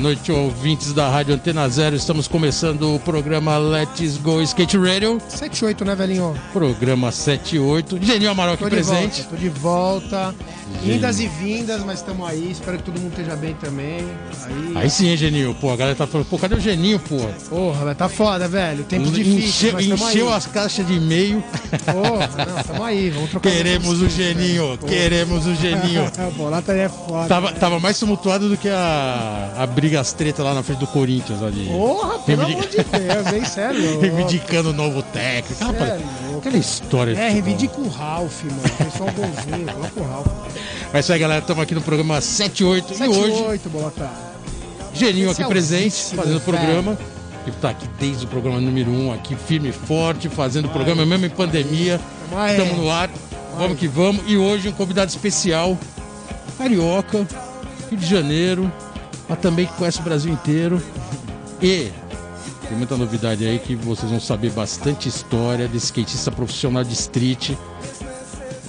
noite, ouvintes da Rádio Antena Zero. Estamos começando o programa Let's Go Skate Radio. 78, né, velhinho? Programa 78. Geninho Amaral aqui presente. volta, tô de volta. Indas e vindas, mas estamos aí. Espero que todo mundo esteja bem também. Aí, Aí sim, hein, Geninho. Pô, a galera tá falando, pô, cadê o Geninho, pô? porra, tá foda, velho. Tempo difícil, encheu aí. as caixas de e-mail. Porra, não, tamo aí. Vamos trocar Queremos o ideia. Geninho, queremos o Geninho. Bolata aí é foda. Tava, tava mais tumultuado do que a, a briga, as treta lá na frente do Corinthians ali. Porra, pelo amor de Deus, hein? Sério. Reivindicando o novo técnico. Rapaz, aquela história. É, reivindica o Ralph, mano. Pessoal bonzinho, coloca o Ralph. Mas isso aí, galera. Estamos aqui no programa 78. E hoje, 78, bolota. Geninho aqui presente, Especialíssimo, fazendo o programa. Que tá aqui desde o programa número 1, um, aqui firme e forte, fazendo o programa, mesmo em pandemia. Estamos no ar. Vamos que vamos. E hoje um convidado especial, carioca, Rio de Janeiro, mas também que conhece o Brasil inteiro. E tem muita novidade aí que vocês vão saber bastante história desse skatista profissional de street,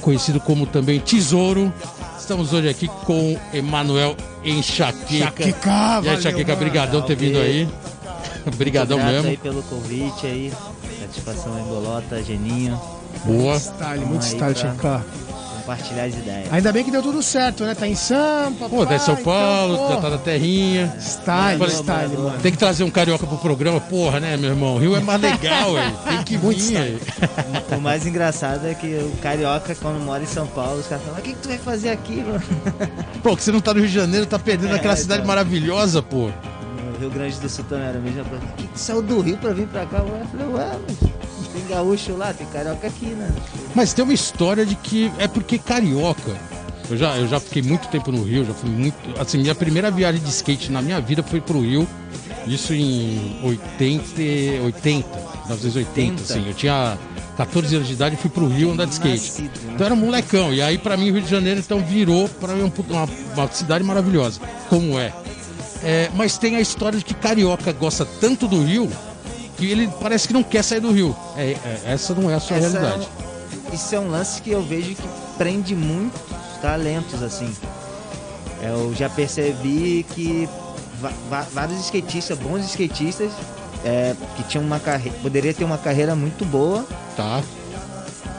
conhecido como também Tesouro. Estamos hoje aqui com Emanuel Enxaqueca. Chaquica, E aí, Enxaqueca, mano. brigadão ter vindo aí. Brigadão Grato mesmo. aí pelo convite aí. Satisfação em Bolota, Geninho. Boa. Style, Vamos muito style, pra-. Compartilhar as ideias. Ainda bem que deu tudo certo, né? Tá em Sampa, Pô, tá em São Paulo, então, tá na terrinha. Style, Falei, style, mano. Tem que trazer um carioca pro programa, porra, né, meu irmão? Rio é mais legal, velho. Tem que Muito vir. O mais engraçado é que o carioca, quando mora em São Paulo, os caras falam, o que, que tu vai fazer aqui, mano? Pô, que você não tá no Rio de Janeiro, tá perdendo É, aquela então. cidade maravilhosa, pô. No Rio Grande do Sul também era a mesma coisa. Que tu saiu do Rio pra vir pra cá? Ué, Eu falei, ué, mas tem gaúcho lá, tem carioca aqui, né? Mas tem uma história de que é porque carioca. Eu já, eu já fiquei muito tempo no Rio, já fui muito. Assim, minha primeira viagem de skate na minha vida foi pro Rio. Isso em 80, 80 1980, assim. Eu tinha 14 anos de idade e fui pro Rio andar de skate. Né? Então era molecão. E aí, pra mim, Rio de Janeiro então virou pra mim um uma, uma cidade maravilhosa. Como é. É, Mas tem a história de que carioca gosta tanto do Rio que ele parece que não quer sair do Rio. É, é, essa não é a sua Essa é realidade. um- isso é um lance que eu vejo que prende muitos talentos, assim. Eu já percebi que vários skatistas, bons skatistas, é, que tinham uma carreira, poderia ter uma carreira muito boa Tá.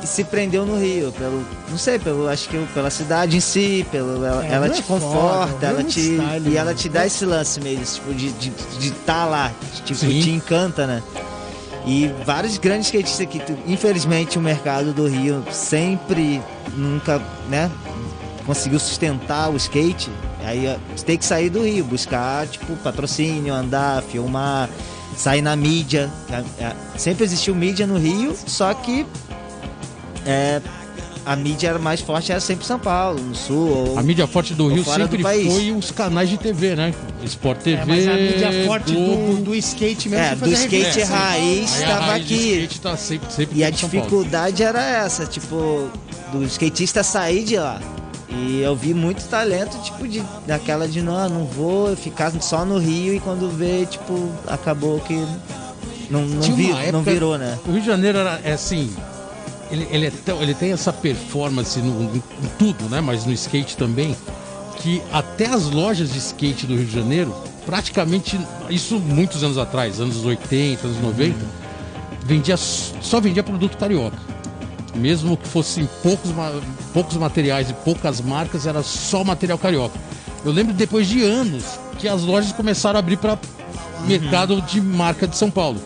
E se prendeu no Rio, pelo, não sei, pelo, acho que pela cidade em si, pelo, ela, É, ela te é foda, conforta, Rio é ela te, style, e ela te dá esse lance mesmo, tipo, de estar de, de tá lá, tipo, Sim. te encanta, né? E vários grandes skatistas que, infelizmente, o mercado do Rio sempre, nunca, né, conseguiu sustentar o skate. Aí você tem que sair do Rio, buscar, tipo, patrocínio, andar, filmar, sair na mídia. É, é, Sempre existiu mídia no Rio, só que é, a mídia era mais forte, era sempre São Paulo, no Sul. Ou, A mídia forte do Rio fora do sempre país. foi os canais de TV, né? Sport TV, É, mas a mídia forte Globo. do, do skate mesmo. É, do skate São raiz. Estava raiz do aqui. skate tá sempre, sempre E a em São Paulo. dificuldade era essa, tipo, do skatista sair de lá. E eu vi muito talento, tipo, de, daquela de não, não vou ficar só no Rio e quando vê, tipo, acabou que não, não, uma não época- virou, né? O Rio de Janeiro era, é assim. Ele, ele, é tão- ele tem essa performance no, em tudo, né? Mas no skate também. Que até as lojas de skate do Rio de Janeiro, praticamente, isso muitos anos atrás, anos 80, anos 90, vendia, só vendia produto carioca. Mesmo que fossem poucos, poucos materiais e poucas marcas, era só material carioca. Eu lembro depois de anos que as lojas começaram a abrir para mercado de marca de São Paulo.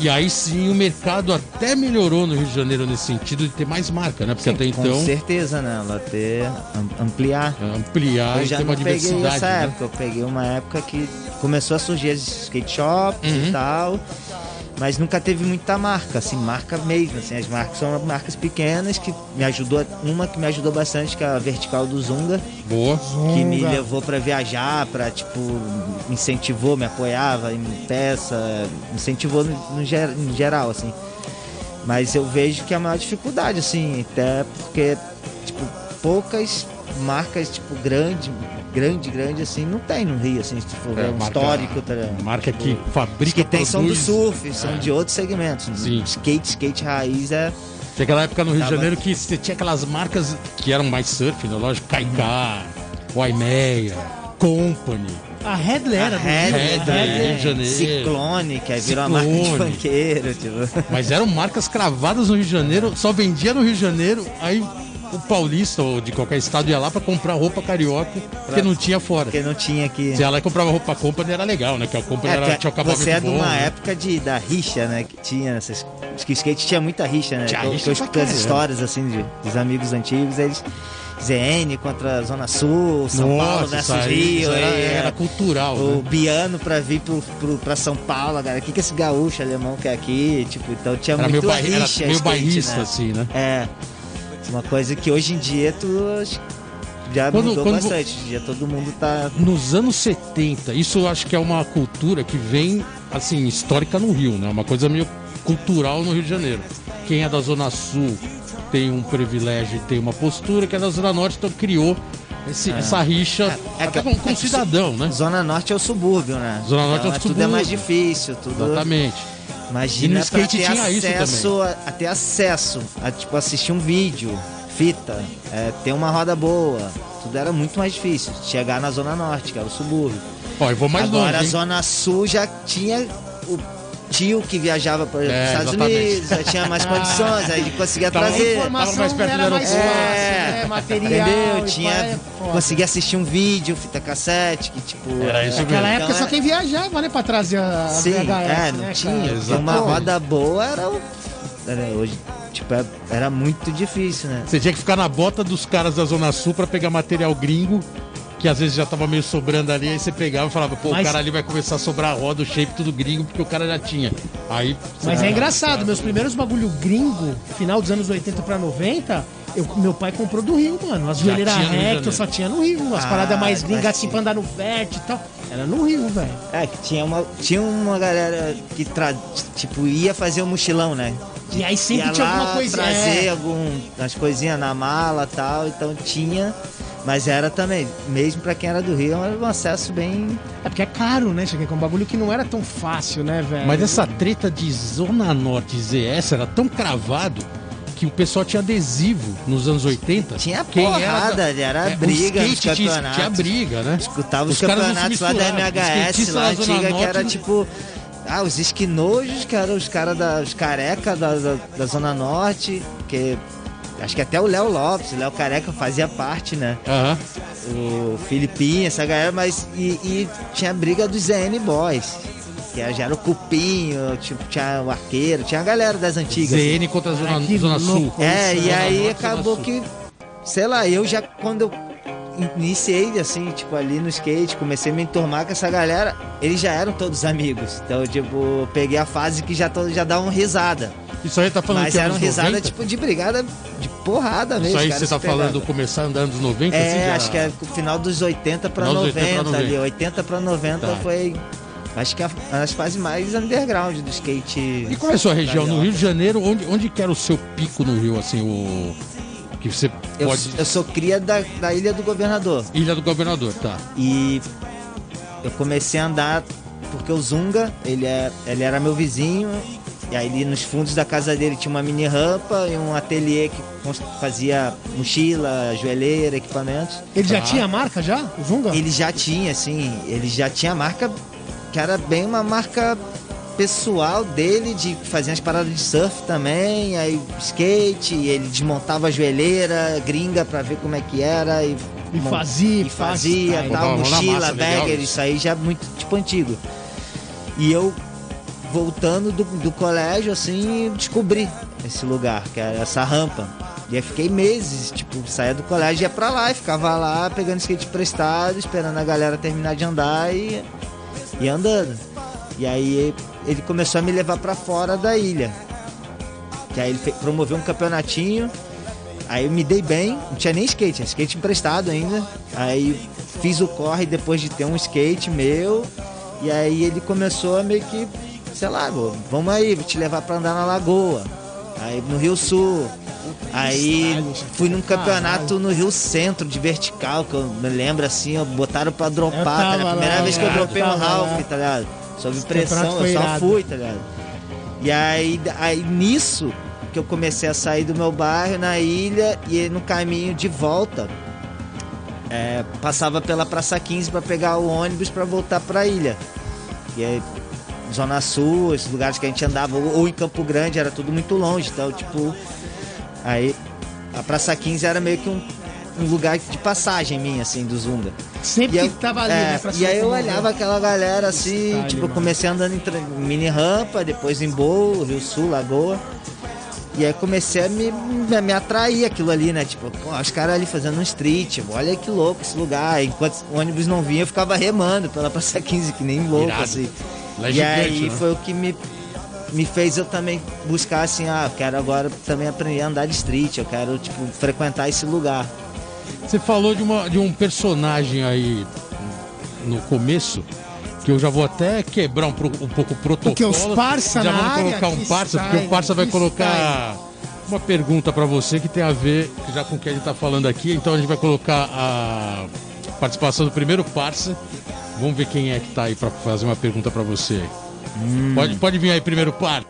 E aí sim o mercado até melhorou no Rio de Janeiro nesse sentido de ter mais marca, né? Porque até Com então certeza, né? Ela ter, am- ampliar. ampliar eu e já ter uma diversidade. essa né? época, eu peguei uma época que começou a surgir as skate shops Uhum. e tal, mas nunca teve muita marca, assim, marca mesmo, assim, as marcas são marcas pequenas que me ajudou, uma que me ajudou bastante, que é a Vertical do Zunga, Boa. que me Zunga. levou pra viajar, pra, tipo, me incentivou, me apoiava em peça, me incentivou no, no em geral, assim. Mas eu vejo que é a maior dificuldade, assim, até porque, tipo, poucas marcas, tipo, grande, grande, grande, assim, não tem no Rio, assim, se for ver, É, um marca- histórico, tá ligado? Marca que Os fabrica que tem são do surf, são É. de outros segmentos. Sim. Skate, skate raiz é. Tem aquela época no Rio de Tava- Janeiro que você tinha aquelas marcas que eram mais surf, né? Lógico, Kaiká, Waimeia, Company. A Redley era A do Rio. De Janeiro. Ciclone, que aí virou uma marca de funkeiro, tipo. Mas eram marcas cravadas no Rio de Janeiro, só vendia no Rio de Janeiro, aí o paulista ou de qualquer estado ia lá pra comprar roupa carioca, porque não tinha fora. Porque não tinha aqui. Você ia lá e comprava roupa company era legal, né? Que a company era, É, tinha um você é de uma né? época de, da rixa, né? Que tinha essas. Acho que o skate tinha muita rixa, né? Tinha Que eu- rixa que eu pra escutei as histórias assim de, dos amigos antigos, eles. ZN contra a Zona Sul, São Paulo Nossa, versus isso aí, Rio. era, aí, era é, cultural, o né? Biano pra vir pro, pro, pra São Paulo, cara. O que, que esse gaúcho alemão quer aqui? Tipo, então tinha Era muito meio, bairri- era rixa. meio skate, bairrista, né? assim, né? É. Uma coisa que hoje em dia tu já Quando- mudou quando- bastante. Em dia todo mundo tá. Nos anos 70, isso eu acho que é uma cultura que vem, assim, histórica no Rio, né? Uma coisa meio cultural no Rio de Janeiro. Quem é da Zona Sul tem um privilégio e tem uma postura, quem é da Zona Norte então criou esse- essa rixa É, é que- com, com é o que cidadão, né? Zona Norte é o subúrbio, né? Zona Norte é o Tudo é subúrbio. mais difícil, tudo. Exatamente. Imagina E no skate tinha isso acesso a, a ter acesso a tipo assistir um vídeo, fita, é, ter uma roda boa. Tudo era muito mais difícil. Chegar na Zona Norte, que era o subúrbio. Ó, eu vou mais Agora longe, a hein? Zona Sul já tinha o tio que viajava para os É, Estados exatamente. Unidos, já tinha mais condições, aí ele conseguia Tava- A trazer. informação Tava mais perto era do mais fácil, aeroporto. né? Material. Entendeu? Tinha, é conseguia assistir um vídeo, fita cassete, que tipo. Era isso Naquela mesmo. época Então, só é- quem viajava, né, pra trazer a Sim, VHS, é, não né, tinha. cara? Uma roda boa era, o- era hoje, tipo, era- era muito difícil, né? Você tinha que ficar na bota dos caras da Zona Sul pra pegar material gringo, que às vezes já tava meio sobrando ali, aí você pegava e falava, pô, Mas- o cara ali vai começar a sobrar a roda, o shape tudo gringo, porque o cara já tinha. Aí. Mas é engraçado, meus primeiros bagulho gringo, final dos anos 80 pra 90, eu, meu pai comprou do Rio, mano. As joelheiras rectas só tinha no Rio. As Ah, paradas mais gringas mas assim pra andar no vert e tal. Era no Rio, velho. É, que tinha uma, tinha uma galera que, tra, tipo, ia fazer um mochilão, né? E aí sempre ia tinha lá alguma coisa. trazer É, algum, umas coisinhas na mala e tal, então tinha... Mas era também, mesmo pra quem era do Rio, era um acesso bem... é porque é caro, né, Cheguei com um bagulho que não era tão fácil, né, velho? Mas essa treta de Zona Norte e ZS era tão cravado que o pessoal tinha adesivo nos anos 80. Tinha Quem porrada, da- era É, briga nos skate tinha- campeonatos. Tinha briga, né? Escutava os, Os campeonatos lá da. MHS, lá da Zona antiga, que era tipo. Ah, os esquinojos, que eram os caras da. os careca da, da, da Zona Norte, que. Acho que até o Léo Lopes, o Léo Careca fazia parte, né? Aham. O Filipinho, essa galera, mas. E, e tinha a briga dos ZN Boys. Que já era o Cupinho, tipo, tinha o Arqueiro, tinha a galera das antigas. assim. ZN contra a Zona, Ai, Zona Sul. É, e aí Norte, acabou que, sei lá, eu já quando eu iniciei assim, tipo, ali no skate, comecei a me enturmar com essa galera, eles já eram todos amigos. Então, tipo, peguei a fase que já, to- já davam risada. Isso aí tá falando Mas que eram anos risada 90? tipo de brigada de porrada mesmo. Isso aí os caras você tá se pegavam. falando andar nos 90? assim, É, já- acho que é o final dos 80 pra Final dos 90, 80 pra ali. 90. 80 pra 90 Tá. foi. Acho que é as fases mais underground do skate. E qual é a sua região? No. Rio de Janeiro, onde, onde que era o seu pico no Rio, assim, o... Que você Eu, pode... eu sou cria da, da Ilha do Governador. Ilha do Governador, tá. E eu comecei a andar porque o Zunga, ele, é, ele era meu vizinho. E aí ali nos fundos da casa dele tinha uma mini rampa e um ateliê que fazia mochila, joelheira, equipamentos. Ele já Tá. tinha marca já? O Zunga? Ele já tinha, assim, ele já tinha marca que era bem uma marca pessoal dele, de fazer as paradas de surf também, aí skate, e ele desmontava a joelheira gringa pra ver como é que era e, E fazia, e faz, fazia, tá, tal, Mão na mochila, massa, legal bagger, isso. isso aí já é muito tipo antigo. E eu voltando do, do colégio assim, descobri esse lugar, que era essa rampa. E aí fiquei meses, tipo, saía do colégio, ia pra lá e ficava lá pegando skate emprestado, esperando a galera terminar de andar e, e andando. E aí ele começou a me levar pra fora da ilha. Que aí ele promoveu um campeonatinho. Aí eu me dei bem, não tinha nem skate, tinha skate emprestado ainda. Aí fiz o corre depois de ter um skate meu. E aí ele começou a meio que, sei lá, "Vô, vamos aí, vou te levar pra andar na lagoa. Aí no Rio Sul. Aí fui num campeonato no Rio Centro de vertical, que eu me lembro assim, ó, botaram pra dropar, tá ligado? primeira lá, vez que eu dropei tava Ralph, tá ligado? Sob pressão, eu só fui, tá ligado? E aí, aí nisso que eu comecei a sair do meu bairro na ilha e no caminho de volta é, passava pela Praça 15 para pegar o ônibus para voltar para a ilha. E aí, Zona Sul, esses lugares que a gente andava, ou, ou em Campo Grande, era tudo muito longe. Então, tipo, aí a Praça 15 era meio que um, um lugar de passagem minha, assim, do Zunga. Sempre que eu- tava ali, é, né? pra E aí eu olhava aquela galera assim, Estádio, tipo, eu mano. comecei andando em mini rampa, depois em Boa, Rio Sul, Lagoa. E aí comecei a me, me, me atrair aquilo ali, né? Tipo, pô, os caras ali fazendo um street, olha que louco esse lugar. Enquanto o ônibus não vinha, eu ficava remando pela Praça 15, que nem louco, Irado. assim. Lá é e gigante, aí né? foi o que me, me fez eu também buscar assim, ah, eu quero agora também aprender a andar de street, eu quero, tipo, frequentar esse lugar. Você falou de, uma, de um personagem aí no começo, que eu já vou até quebrar um, um pouco o protocolo. Porque os parça Já na vamos área, colocar um parça, porque o parça vai colocar uma pergunta pra você que tem a ver já com o que a gente tá falando aqui. Então a gente vai colocar a participação do primeiro parça. Vamos ver quem é que tá aí pra fazer uma pergunta pra você. Pode, pode vir aí primeiro par.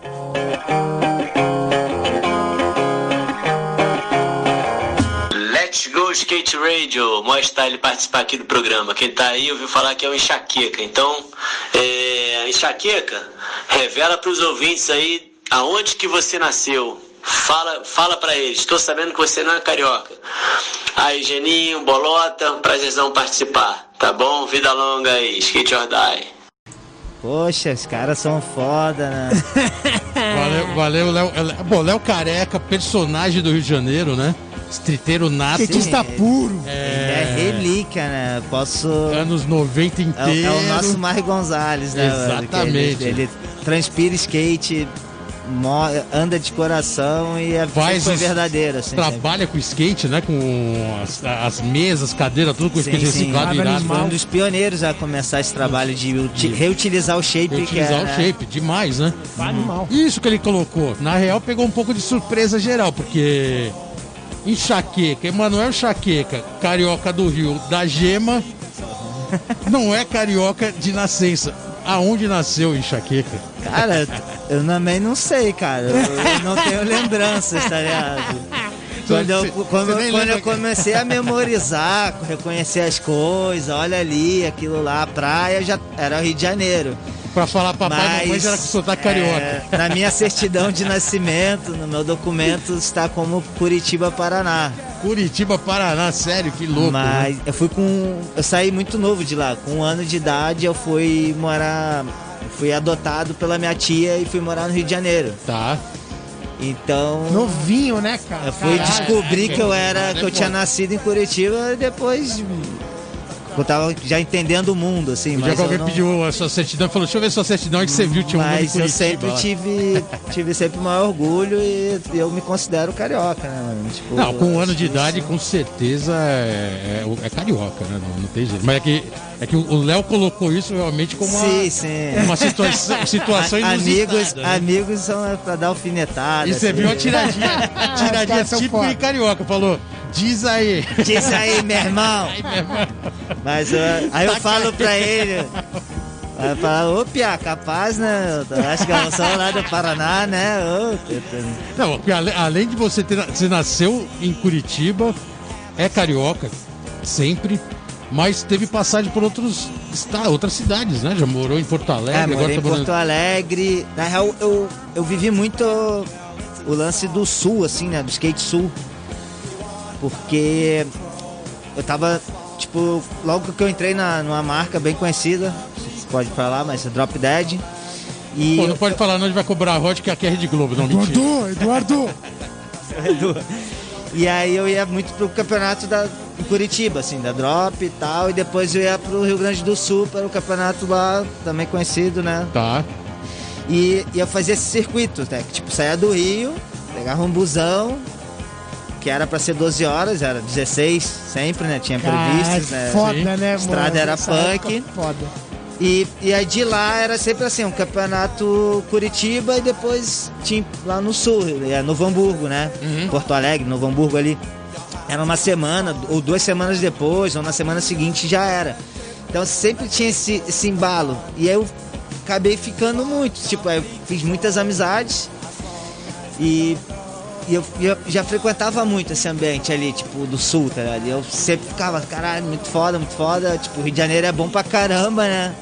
Let's Go Skate Radio, mostra ele participar aqui do programa. Quem tá aí ouviu falar que é o Enxaqueca. Então, é, Enxaqueca, revela pros ouvintes aí aonde que você nasceu. Fala, fala para eles. Estou sabendo que você não é carioca. Aí, Geninho, Bolota, prazerzão participar. Tá bom? Vida longa aí, Skate or Die. Poxa, os caras são foda, né? Valeu, valeu Léo. é, Bom, Léo Careca, personagem do Rio de Janeiro, né? Estriteiro nato. Skatista puro. É, relíquia, né? Posso. Anos 90 É, o- inteiro. é o nosso Mário Gonzalez, né? Exatamente. Ele, ele transpira skate, anda de coração e é Faz foi verdadeiro, assim. sempre. Trabalha com skate, né? Com as, as mesas, cadeiras, tudo com Sim, skate sim. reciclado irado. Foi um dos pioneiros a começar esse trabalho de uti- reutilizar o shape, E que é, o né? shape, demais, né? Animal. Isso que ele colocou. Na real, pegou um pouco de surpresa geral, porque Enxaqueca, Emanuel Enxaqueca, carioca do Rio, da Gema, não é carioca de nascença. Aonde nasceu Enxaqueca? Cara, eu também não sei, cara. Eu, não tenho lembranças, tá ligado? Quando eu, Você- quando, eu- quando lembra eu comecei a memorizar, reconhecer as coisas, olha ali, aquilo lá, a praia, já era o Rio de Janeiro. Pra falar papai e mamãe Mas já era com sotaque carioca. é, na minha certidão de nascimento, no meu documento, está como Curitiba, Paraná. Curitiba, Paraná, sério, que louco. né? Mas eu fui com. Eu saí muito novo de lá. Com um ano de idade eu fui morar. Fui adotado pela minha tia e fui morar no Rio de Janeiro. Tá. Então. Novinho, né, cara? Eu fui Caralho. descobrir que eu era. é que eu tinha foda. nascido em Curitiba e depois. Eu tava já entendendo o mundo, assim, mas. eu alguém não- pediu a sua certidão e falou: Deixa eu ver sua certidão, aí que você viu, tinha um Mas eu Curitiba. sempre tive, tive sempre o maior orgulho e eu me considero carioca, né, mano? Tipo, Não, com um ano de idade, com certeza é, é- é carioca, né? Não, não tem jeito. Mas é que, é que o Léo colocou isso realmente como uma, Sim, sim. uma situação, situação A- amigos, né? amigos são pra dar alfinetada. E você assim. viu a tiradinha, tiradinha são típica e carioca. Falou, diz aí. Diz aí, meu irmão. Mas eu- aí eu Tá falo pra ele. Aí eu falo, ô Pia, capaz, né? Eu acho que eu sou lá do Paraná, né? Ô, Não, além de você ter. Você nasceu em Curitiba, é carioca, sempre. Mas teve passagem por outros esta- outras cidades, né? Já morou em Porto Alegre, É, morei em tá morando- Porto Alegre. Na real, eu, eu vivi muito o lance do sul, assim, né? Do skate sul. Porque eu tava, tipo, logo que eu entrei na, numa marca bem conhecida, não sei se pode falar, mas é Drop Dead. E Pô, não pode falar, não, a gente vai cobrar a Rod, que aqui é Rede Globo, não, mentira. Eduardo, Eduardo. E aí eu ia muito pro campeonato da em Curitiba, assim, da Drop e tal, e depois eu ia pro Rio Grande do Sul para o campeonato lá, também conhecido, né? Tá. E, e eu fazia esse circuito, né? Que, tipo, saía do Rio, pegava um busão, que era pra ser 12 horas, era 16 sempre, né? Tinha previsto, Caralho, né? foda, né, mano? Estrada era punk. época Foda. E, e aí de lá era sempre assim, um campeonato Curitiba e depois tinha lá no sul, é, Novo Hamburgo, né? Uhum. Porto Alegre, Novo Hamburgo ali. Era uma semana, ou duas semanas depois, ou na semana seguinte já era. Então sempre tinha esse, esse embalo. E aí eu acabei ficando muito. Tipo, aí eu fiz muitas amizades. E e eu, eu já frequentava muito esse ambiente ali, tipo, do sul, tá ligado? E eu sempre ficava, caralho, muito foda, muito foda. Tipo, o Rio de Janeiro é bom pra caramba, né?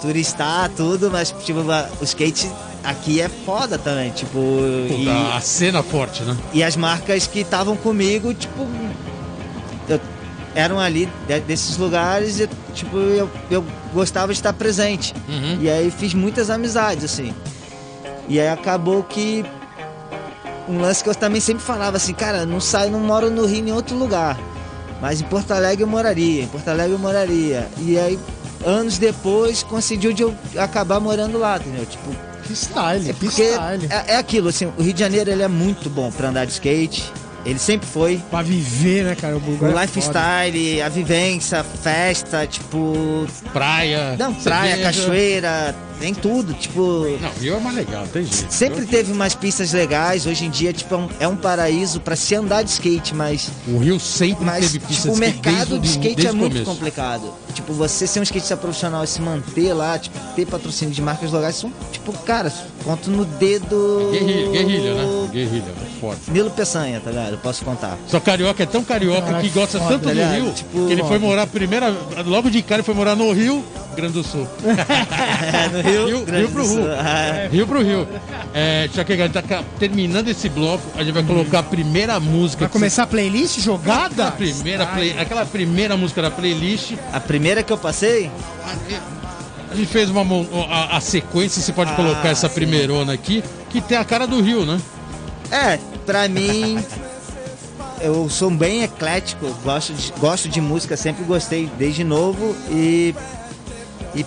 Turistar, tudo, mas, tipo, o skate aqui é foda também, tipo. E, A cena forte, né? e as marcas que estavam comigo, tipo, eu- eram ali de- desses lugares e, tipo, eu, eu gostava de estar presente. Uhum. E aí fiz muitas amizades, assim. E aí acabou que um lance que eu também sempre falava assim, cara, não saio, não moro no Rio em outro lugar. Mas em Porto Alegre eu moraria, em Porto Alegre eu moraria. E aí, anos depois, coincidiu de eu acabar morando lá, entendeu? Tipo, Que style, é que porque style. é, é aquilo, assim, o Rio de Janeiro ele é muito bom pra andar de skate. Ele sempre foi. Pra viver, né, cara? O, O é lifestyle, a vivência, festa, tipo. Praia. Não, praia, cerveja. cachoeira, tem tudo. Tipo, Não, Rio é mais legal, tem jeito. Sempre teve umas pistas legais, hoje em dia tipo, é, um, é um paraíso pra se andar de skate, mas, O Rio sempre mas teve tipo, o de skate mercado desde, de skate desde é o muito complicado. Tipo, você ser um skatista profissional e se manter lá, tipo, ter patrocínio de marcas locais, são, tipo, cara, conto no dedo. Guerrilha, guerrilha, né? Guerrilha, foda. Nilo Peçanha, tá ligado? Eu posso contar. Só carioca é tão carioca Caralho, que gosta foda, tanto do né? Rio Tipo, que ele foi morar primeira. Logo de cara ele foi morar no Rio, Grande do Sul. No Rio, Rio- Grande Rio pro do Sul. Rio. Ah, Rio pro Rio. É, Chaquega, a gente tá terminando esse bloco, a gente vai colocar a primeira música. Vai que começar a playlist jogada? A primeira play- aquela primeira música da playlist. A primeira que eu passei, A gente fez uma a, a sequência, você pode Ah, colocar essa sim. primeirona aqui, que tem a cara do Rio, né? É, pra mim, eu sou bem eclético, gosto de, gosto de música, sempre gostei desde novo e. E,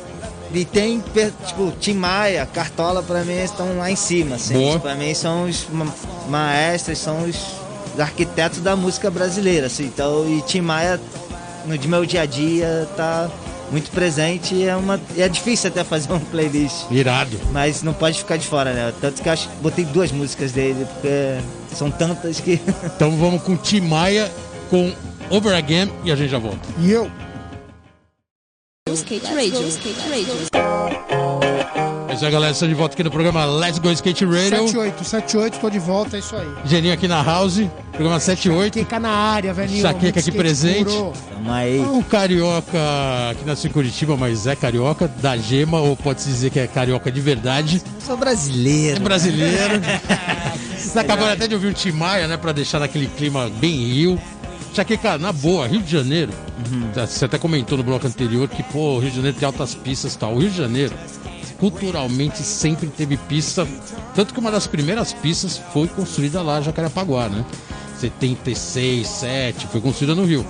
e tem, tipo, Tim Maia, Cartola, pra mim estão lá em cima, assim. Boa. Pra mim são os ma- maestros, são os arquitetos da música brasileira, assim. Então, e Tim Maia, no de meu dia a dia, tá muito presente e é, uma, e é difícil até fazer uma playlist. Irado. Mas não pode ficar de fora, né? Tanto que eu acho que botei duas músicas dele, porque são tantas que. Então vamos com Tim Maia, com Over Again e a gente já volta. E eu? Skate Radio. Skate Radio. É isso aí, galera. Estamos de volta aqui no programa Let's Go Skate Radio. 78, 78, tô de volta, é isso aí. Geninho aqui na House, programa 78. Queca na área, velhinho. Chaqueca aqui presente. Tamo aí. Um carioca que nasceu em Curitiba, mas é carioca, da gema, ou pode-se dizer que é carioca de verdade. Sou brasileiro. É brasileiro. Você acabou até de ouvir o Tim Maia, né? Pra deixar naquele clima bem Rio. Chaqueca, na boa, Rio de Janeiro. tá, Você até comentou no bloco anterior que, pô, o Rio de Janeiro tem altas pistas e tal. O Rio de Janeiro, culturalmente, sempre teve pista. Tanto que uma das primeiras pistas foi construída lá, Jacarepaguá, né? 76, 7, foi construída no Rio.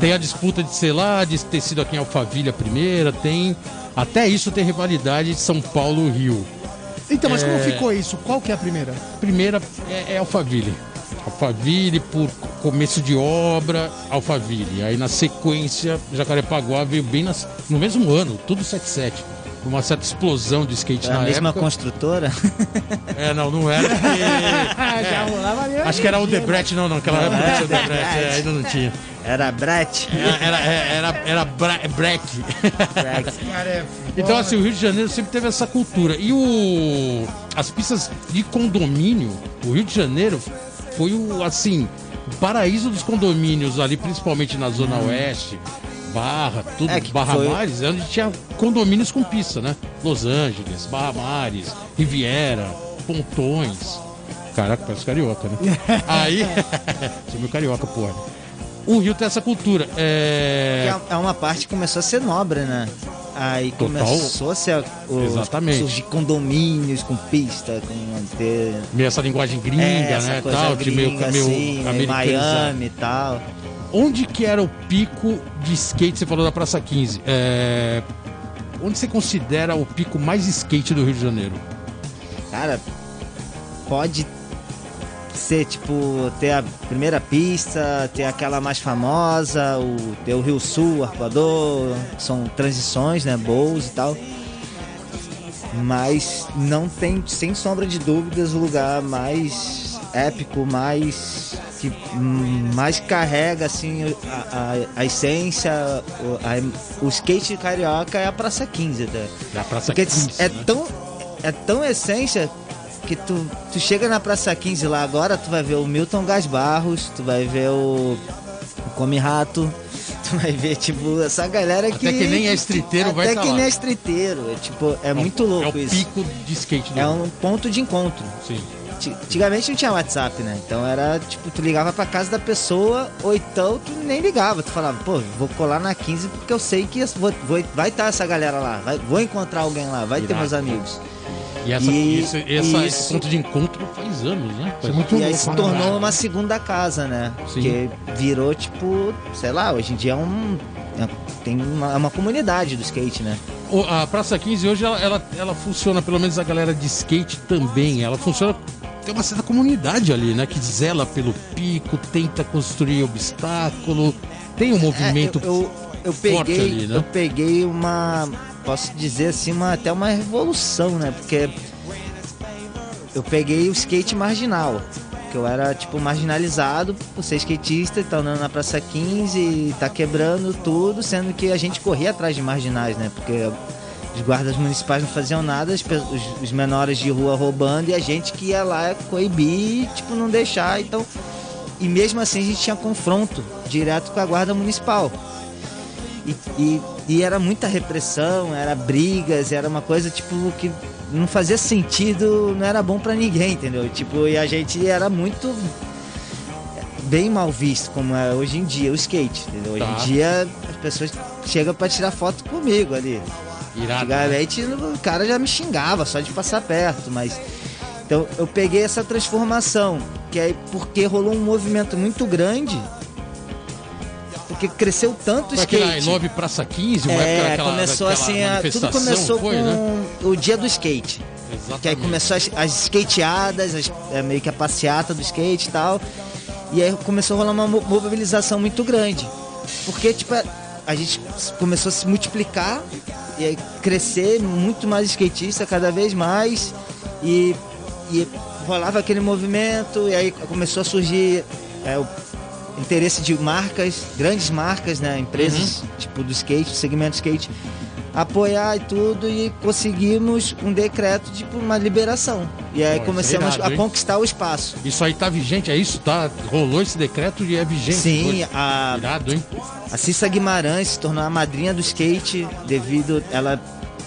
Tem a disputa de, sei lá, de ter sido aqui em Alphaville a primeira, tem. Até isso tem rivalidade de São Paulo-Rio. Então, mas como É. ficou isso? Qual que é a primeira? Primeira é, é Alphaville. Alphaville por começo de obra, Alphaville. Aí na sequência, Jacarepaguá veio bem nas- no mesmo ano, tudo 77. Uma certa explosão de skate É a na mesma época. construtora? É, não, não era. porque- já rolava ali. Acho que era o Debrecht, não, não. Aquela época não tinha o Debrecht, é, ainda não tinha. Era Brett. Era, era, era, era Bra- Breck. É Então, assim, o Rio de Janeiro sempre teve essa cultura. E o as pistas de condomínio, o Rio de Janeiro foi o, assim, o paraíso dos condomínios ali, principalmente na Zona Oeste, Barra, tudo, É, Barra foi- Mares, é onde tinha condomínios com pista, né? Los Angeles, Barra Mares, Riviera, Pontões. Caraca, parece carioca, né? Aí. Sou meu carioca, porra. O Rio tem essa cultura. É. É uma parte que começou a ser nobre, né? Aí Total. começou a ser o, Exatamente. surgir condomínios com pista, com ter Meio essa linguagem gringa, é, essa né? coisa Tal, de meio, gringa, assim, meio. Miami e tal. Onde que era o pico de skate? Você falou da Praça 15. É, Onde você considera o pico mais skate do Rio de Janeiro? Cara, pode ser tipo ter a primeira pista, ter aquela mais famosa, o ter o Rio Sul, o Arcoador, são transições, né, boas e tal. Mas não tem, sem sombra de dúvidas, o lugar mais épico, mais que mais carrega assim a, a, a essência, o, a- o skate carioca é a Praça 15, tá? Da Praça Porque 15. é né? tão é tão essência que tu, tu chega na Praça 15 lá agora, tu vai ver o Milton Gas Barros, tu vai ver o, o Come Rato, tu vai ver, tipo, essa galera que. Até que nem é streeteiro vai Até tá que lá. nem é streeteiro. É, tipo, é, muito louco É o isso. pico de skate É um ponto de encontro. Sim. Ti- Antigamente não tinha WhatsApp, né? Então era tipo, tu ligava pra casa da pessoa, ou então tu nem ligava. Tu falava, pô, vou colar na 15 porque eu sei que vou, vou- vai estar essa galera lá, vai- vou encontrar alguém lá, vai ter Irado. meus amigos. E, essa, E- isso, essa- e esse isso- ponto de encontro faz anos, né? Isso é muito E aí se né? tornou uma segunda casa, né? Sim. Porque virou, tipo, sei lá, hoje em dia é um. é- tem uma, é uma comunidade do skate, né? A Praça 15 hoje ela, ela, ela funciona, pelo menos a galera de skate também. Ela funciona. Tem uma certa comunidade ali, né? Que zela pelo pico, tenta construir obstáculo. Tem um movimento. É, eu, eu, eu forte peguei, ali, né? eu peguei uma, posso dizer assim, uma, até uma revolução, né? Porque eu peguei o skate marginal, que eu era tipo marginalizado por ser skatista, e tá andando na Praça 15, e tá quebrando tudo, sendo que a gente corria atrás de marginais, né? Porque os guardas municipais não faziam nada, os, os menores de rua roubando e a gente que ia lá coibir, tipo, não deixar, então e mesmo assim a gente tinha confronto direto com a guarda municipal. E, e, e era muita repressão, era brigas, era uma coisa tipo que não fazia sentido, não era bom pra ninguém, entendeu? Tipo, e a gente era muito bem mal visto como é hoje em dia o skate, entendeu? Hoje Tá. em dia as pessoas chegam pra tirar foto comigo ali. Irado. né? Antigamente o cara já me xingava só de passar perto, mas. Então eu peguei essa transformação, que é porque rolou um movimento muito grande, porque cresceu tanto o Foi aquela skate. Love Praça 15, uma É, época daquela, começou daquela assim, a- tudo começou foi, com né? o dia do skate. Que aí Exatamente. começou as, as skateadas, as- é, meio que a passeata do skate e tal. E aí começou a rolar uma mo- mobilização muito grande. Porque, tipo, a gente começou a se multiplicar e aí crescer muito mais skatista cada vez mais. E, e rolava aquele movimento, e aí começou a surgir é, o interesse de marcas, grandes marcas, né? Empresas tipo do skate, do segmento skate, apoiar e tudo, e conseguimos um decreto de tipo, uma liberação. E aí Pô, é começamos irado, a hein? conquistar o espaço. Isso aí tá vigente, é isso? Tá? Rolou esse decreto e é vigente. Sim, hoje. a, Irado, hein? A Cissa Guimarães se tornou a madrinha do skate devido. Ela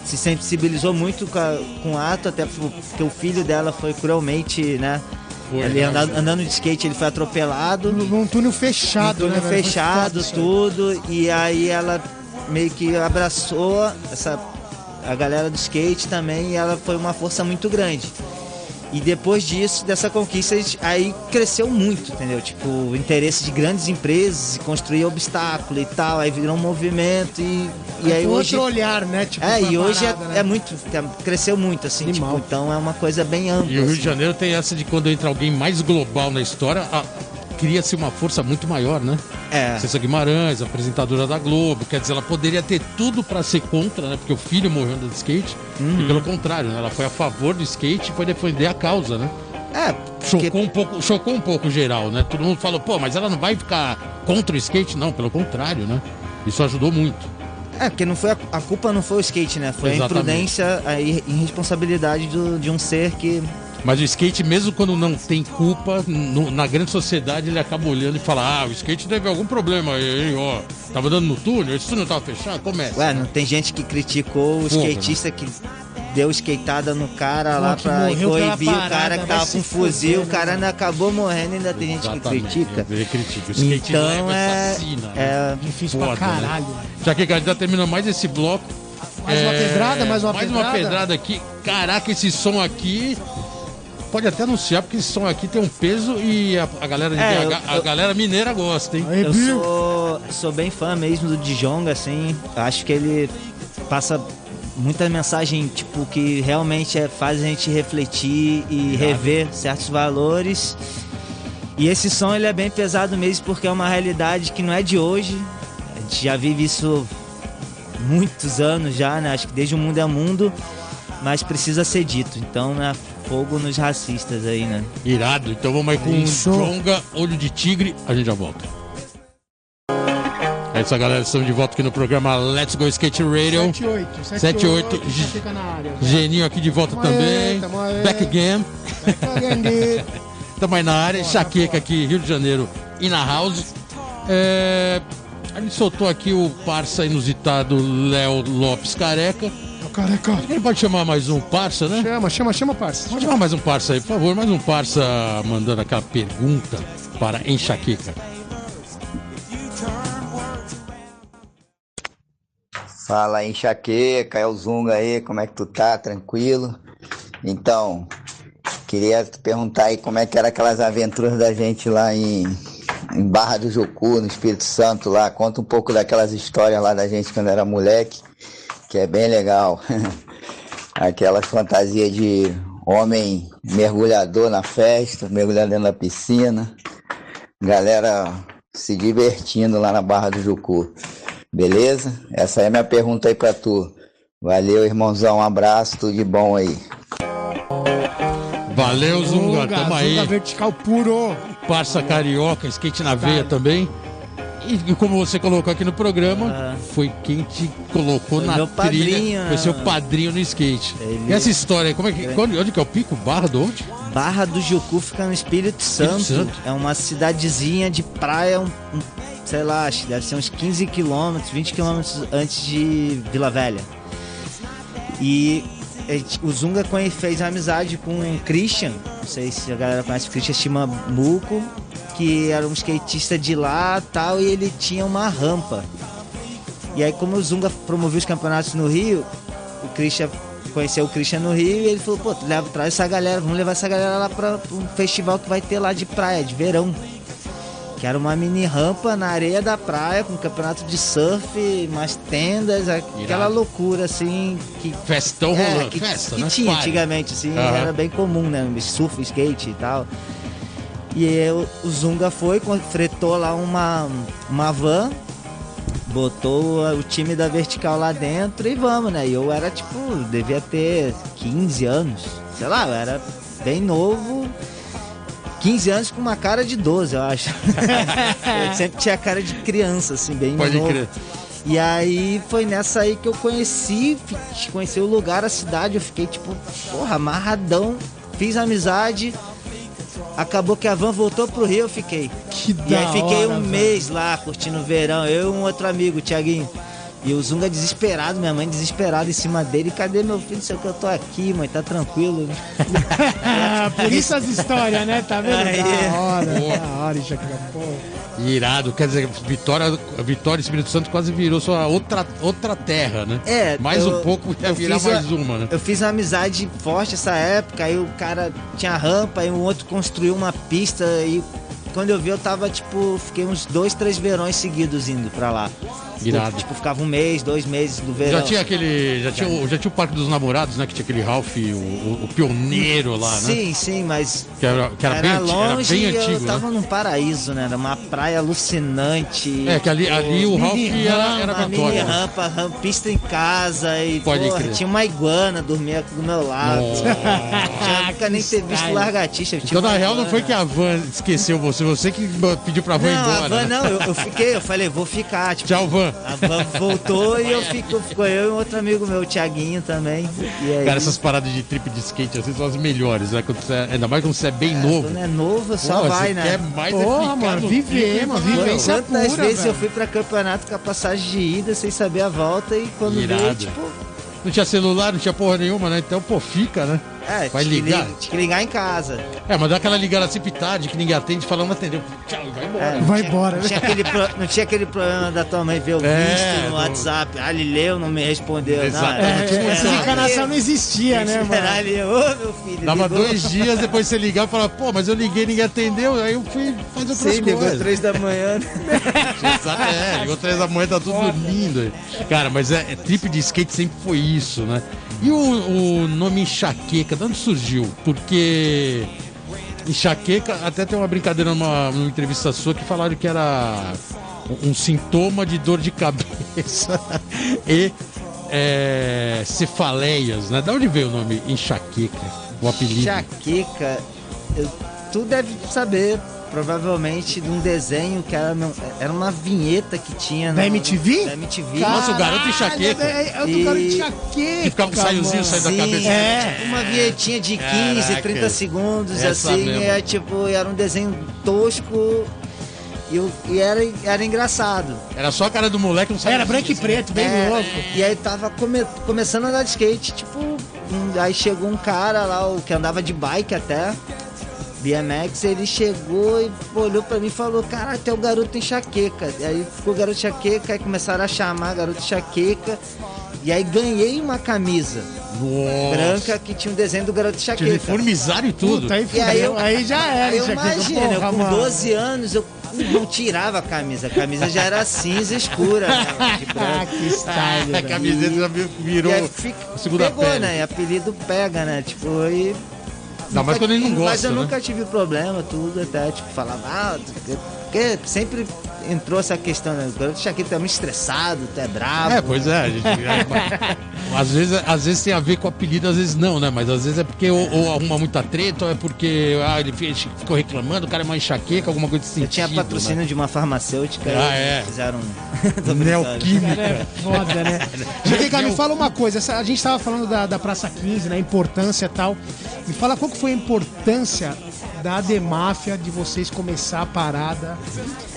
se sensibilizou muito com, a- com o ato, até porque o filho dela foi cruelmente, né? Foi, ele né? andando, andando de skate, ele foi atropelado. Num num túnel fechado, um túnel né? fechado, tudo. E aí ela meio que abraçou essa, a galera do skate também e ela foi uma força muito grande. E depois disso, dessa conquista, aí cresceu muito, entendeu? Tipo, o interesse de grandes empresas, construir obstáculo e tal, aí virou um movimento e, e aí Com hoje... outro olhar, né? Tipo, É, e hoje parada, é, né? é muito, cresceu muito, assim, Animal. tipo, então é uma coisa bem ampla. E o Rio assim. de Janeiro tem essa de quando entra alguém mais global na história, a- cria-se uma força muito maior, né? É. Cessa Guimarães, apresentadora da Globo, quer dizer, ela poderia ter tudo pra ser contra, né? Porque o filho morreu de skate. Uhum. E pelo contrário, né? ela foi a favor do skate e foi defender a causa, né? É, porque Chocou um pouco, chocou um pouco geral, né? Todo mundo falou, pô, mas ela não vai ficar contra o skate? Não, pelo contrário, né? Isso ajudou muito. É, porque não foi a, a culpa não foi o skate, né? Foi a Exatamente. imprudência, a ir- irresponsabilidade do- de um ser que. Mas o skate, mesmo quando não tem culpa, no- na grande sociedade ele acaba olhando e fala, ah, o skate teve algum problema aí, hein, ó. Tava dando no túnel, esse túnel tava fechado, começa. Ué, não tem gente que criticou o Fogo, né? skatista que deu skatada no cara lá pra coibir o cara que tava com fuzil, fuder, o cara né, ainda acabou morrendo e ainda tem gente que critica. Ele critica. O skate Então leva é, assassina. né? é. Difícil Foda, pra né? caralho. Já que a gente tá terminando mais esse bloco. Mais uma pedrada, mais uma mais pedrada? uma pedrada aqui. Caraca, esse som aqui. Pode até anunciar, porque esse som aqui tem um peso e a, a galera É, eu- a eu- galera mineira gosta, hein? Eu sou, sou bem fã mesmo do Djonga, assim. Acho que ele passa muita mensagem, tipo, que realmente é, faz a gente refletir e rever certos valores. E esse som ele é bem pesado mesmo porque é uma realidade que não é de hoje. A gente já vive isso muitos anos já, né? Acho que desde o mundo é mundo, mas precisa ser dito. Então, né? Fogo nos racistas aí, né? Irado. Então vamos aí com Isso. um Jonga, Olho de Tigre. A gente já volta. É isso, galera. Estamos de volta aqui no programa Let's Go Skate Radio. 78. 78. 78. Enxaqueca na área. Geninho aqui de volta Tamo aí, também. tamo aí. Back again. Estamos aí na área. Enxaqueca aqui, Rio de Janeiro, e na house. É, a gente soltou aqui o parça inusitado Léo Lopes Careca. Careca. Ele pode chamar mais um parça, né? Chama, chama, chama, parça. Pode chamar mais um parça aí, por favor. Mais um parça mandando aquela pergunta para Enxaqueca. Fala aí, enxaqueca, é o Zunga aí, como é que tu tá? Tranquilo? Então, queria te perguntar aí como é que eram aquelas aventuras da gente lá em, em Barra do Jucu, no Espírito Santo lá. Conta um pouco daquelas histórias lá da gente quando era moleque, que é bem legal. Aquelas fantasias de homem mergulhador na festa, mergulhando dentro da piscina. Galera se divertindo lá na Barra do Jucu. Beleza? Essa é a minha pergunta aí pra tu. Valeu, irmãozão. Um abraço, tudo de bom aí. Valeu, Zunga. Zunga, Tamo aí. Zunga vertical puro. Parça carioca, skate na veia também. E, e como você colocou aqui no programa, Ah. foi quem te colocou Foi na meu trilha. padrinho, Foi seu padrinho no skate. Ele- E essa história aí, como é que. Onde, onde que é o pico? Barra do onde? Barra do Jucu fica no Espírito Santo. Santo. É uma cidadezinha de praia, um, um- sei lá, acho que deve ser uns 15 quilômetros, 20 quilômetros antes de Vila Velha. E gente- o Zunga fez amizade com o Christian, não sei se a galera conhece o Christian Shimabuco, que era um skatista de lá tal, e ele tinha uma rampa. E aí, como o Zunga promovia os campeonatos no Rio, o Christian conheceu o Christian no Rio e ele falou: pô, leva, traz essa galera, vamos levar essa galera lá pra um festival que vai ter lá de praia, de verão. Que era uma mini rampa na areia da praia, com campeonato de surf, umas tendas, aquela Irado. loucura assim que Festão é, rolando. que, Festa, que né? tinha antigamente, assim, Aham. era bem comum, né? Surf, skate e tal. E eu, o Zunga foi, fretou lá uma, uma van, botou o time da vertical lá dentro e vamos, né? E eu era tipo, devia ter 15 anos, sei lá, eu era bem novo. 15 anos com uma cara de 12, eu acho. eu sempre tinha cara de criança, assim, bem Pode novo. crer. E aí foi nessa aí que eu conheci, conheci o lugar, a cidade, eu fiquei tipo, porra, amarradão, fiz amizade. Acabou que a van voltou pro Rio, eu fiquei. Que E aí da fiquei hora, um mês lá curtindo o verão, eu e um outro amigo, Thiaguinho. E o Zunga desesperado, minha mãe desesperada em cima dele. Cadê meu filho? Sei que, eu tô aqui, mãe, tá tranquilo. Ah, por isso as histórias, né? Tá vendo? Aí. Da hora, Boa. da hora, Enxaqueca. Pô. Irado, quer dizer, Vitória, Vitória Espírito Santo quase virou sua outra, outra terra, né? É, Mais eu- um pouco ia eu virar fiz mais a- uma, né? Eu fiz uma amizade forte essa época, aí o cara tinha rampa, aí o outro construiu uma pista e quando eu vi eu tava, tipo, fiquei uns dois, três verões seguidos indo pra lá. Irado. Tipo, ficava um mês, dois meses do verão. Já tinha aquele. Já tinha, o- já tinha o Parque dos Namorados, né? Que tinha aquele Ralph, o, o- pioneiro lá, né? Sim, sim, mas Que era, que era, bem, anti- longe era bem e eu antigo, tava né? num paraíso, né? Era uma praia alucinante. É, que ali, ali o Ralph era, era né? rampa, rampa, pista em casa e Pode porra, crer. tinha uma iguana dormia do meu lado. Tinha nunca nem ter visto tinha Então, na real, não foi que a van esqueceu você, você que pediu pra van ir Não, embora. a van né? não, eu, eu fiquei, eu falei, vou ficar. Tipo, Tchau, van. A van voltou e eu fico, ficou eu e um outro amigo meu, o Thiaguinho também. E aí, Cara, essas paradas de trip de skate assim são as melhores, né? Quando você é- ainda mais quando você é bem novo. quando é novo, só Pô, vai, você né? quer mais é Porra, ficar mano, no viver, mano, mano. vivência Quantas pura, vezes eu velho. fui pra campeonato com a passagem de ida sem saber a volta e quando Irado. veio, tipo, Não tinha celular, não tinha porra nenhuma, né? Então, pô, fica, né? É, Vai tinha que ligar? li- Tinha que ligar em casa. É, mas dá aquela ligada assim tarde que ninguém atende, falando, não atendeu. Tchau, vai embora. É, Vai não embora, Não né? tinha, aquele pro- não tinha aquele problema da tua mãe ver o É, visto no WhatsApp. Ah, ele leu, não me respondeu. Exatamente. Não, É, é, essa é, encarnação não existia, né, mano? ele. Ô, meu filho. Dava ligou. dois dias, depois você ligava e falava, pô, mas eu liguei ninguém atendeu, aí eu fui fazer outras Sim, ligou coisas. três da manhã. Exato, é, ligou três da manhã, tá tudo dormindo. aí. Cara, mas é, é trip de skate sempre foi isso, né? E o, o nome enxaqueca, de onde surgiu? Porque enxaqueca, até tem uma brincadeira numa, numa entrevista sua que falaram que era um, sintoma de dor de cabeça e é, cefaleias, né? Da onde veio o nome enxaqueca? O apelido? Enxaqueca, eu- tu deve saber provavelmente de um desenho que era, era uma vinheta que tinha Da MTV? Da MTV. Nossa, o garoto enxaqueca. É, é, é o E- garoto enxaqueca. Que ficava um saiozinho saindo da cabeça. é. Uma vinhetinha de 15, Caraca. 30 segundos, Essa assim, mesmo. e é, tipo, era um desenho tosco e, eu- e era, era engraçado. Era só a cara do moleque, não sabia. Era branco e preto, bem É, louco. E aí tava come- começando a andar de skate, tipo, um- aí chegou um cara lá, o que andava de bike até, BMX, ele chegou e olhou pra mim e falou, caralho, tem o garoto enxaqueca. E aí ficou o garoto enxaqueca, aí começaram a chamar garoto enxaqueca. E aí ganhei uma camisa Nossa. branca que tinha um desenho do garoto enxaqueca. Uniformizaram e tudo. Puta, aí, E aí eu- aí já era, Aí eu imagino, eu com mano. 12 anos, eu não tirava a camisa. A camisa já era cinza escura, né? Ah, que style, A camiseta já virou E aí fica, segunda pegou, pele. né? E apelido pega, né? Tipo, e. Mas quando ele não Mas gosta, eu né? nunca tive problema, tudo, até, tipo, falava, ah, porque sempre entrou essa questão, né? O garoto Shaquille tá muito estressado, é bravo. É, pois é. a gente- é, às, vezes, às vezes tem a ver com apelido, às vezes não, né? Mas às vezes é porque ou, ou arruma muita treta, ou é porque ah, ele ficou reclamando, o cara é mais enxaqueca, alguma coisa assim. Eu tinha patrocínio de uma farmacêutica Ah, e é. fizeram. Neoquímica. É foda, né? Vem cá, me fala uma coisa. essa- a gente tava falando da, da Praça 15, né? Importância e tal. Me fala qual que foi a importância da Ademáfia de vocês começar a parada.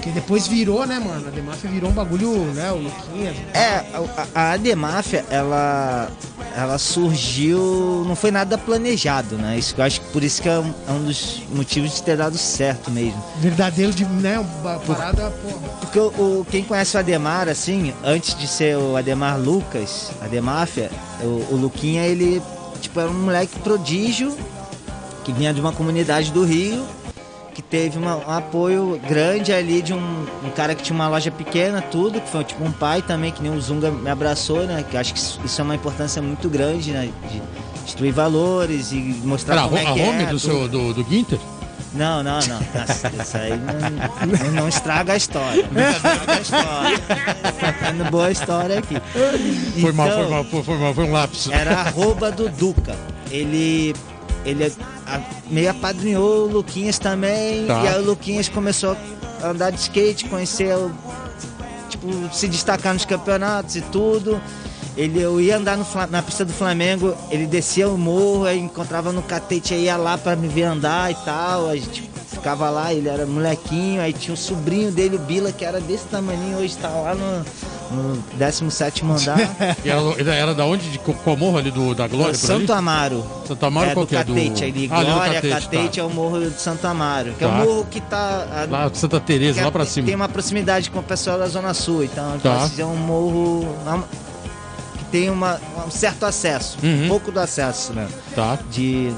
Que depois virou, né, mano? A Ademáfia virou um bagulho, né? O Luquinhas. É, a, a Ademáfia, ela, ela surgiu, não foi nada planejado, né? Isso, que eu acho que por isso que é um, é um dos motivos de ter dado certo mesmo. Verdadeiro de, né? Uma parada, porra. Porque o, o- quem conhece o Ademar, assim, antes de ser o Ademar Lucas, Ademáfia, o, o Luquinha, ele, tipo, era um moleque prodígio que vinha de uma comunidade do Rio, que teve uma- um apoio grande ali de um, um cara que tinha uma loja pequena, tudo, que foi tipo um pai também, que nem o Zunga me abraçou, né? Que acho que isso, isso é uma importância muito grande, né? De destruir valores e mostrar Era a, como Ro- é a que home é, do, tudo. seu, do, do Ginter? Não, não, não. Nossa, Isso aí não, não- estraga a história. Não estraga a história. Tá boa história aqui. Foi mal, Então, foi mal, foi, mal, foi um lapso. Era arroba do Duca. Ele. Ele a- meio apadrinhou o Luquinhas também. Tá. E aí o Luquinhas começou a andar de skate, conhecer o. Tipo, se destacar nos campeonatos e tudo. Ele, eu ia andar no na pista do Flamengo, ele descia o morro, aí encontrava no catete, aí ia lá pra me ver andar e tal. A gente ficava lá, ele era molequinho, aí tinha o sobrinho dele, o Bila, que era desse tamanho, hoje tá lá no, no 17 andar. E era, da onde? De Co- qual morro ali do, da Glória? Santo Amaro. Santo Amaro é, qual do que é? Do- Catete, ali, Ah, Glória, Catete, Catete, tá. é o morro de Santo Amaro. Que é Tá. o morro que tá... a- Lá, Santa Teresa, lá pra é- cima. Tem uma proximidade com o pessoal da Zona Sul, então Tá. é um morro uma- que tem uma, um certo acesso, Uhum. um pouco do acesso, né? Tá. De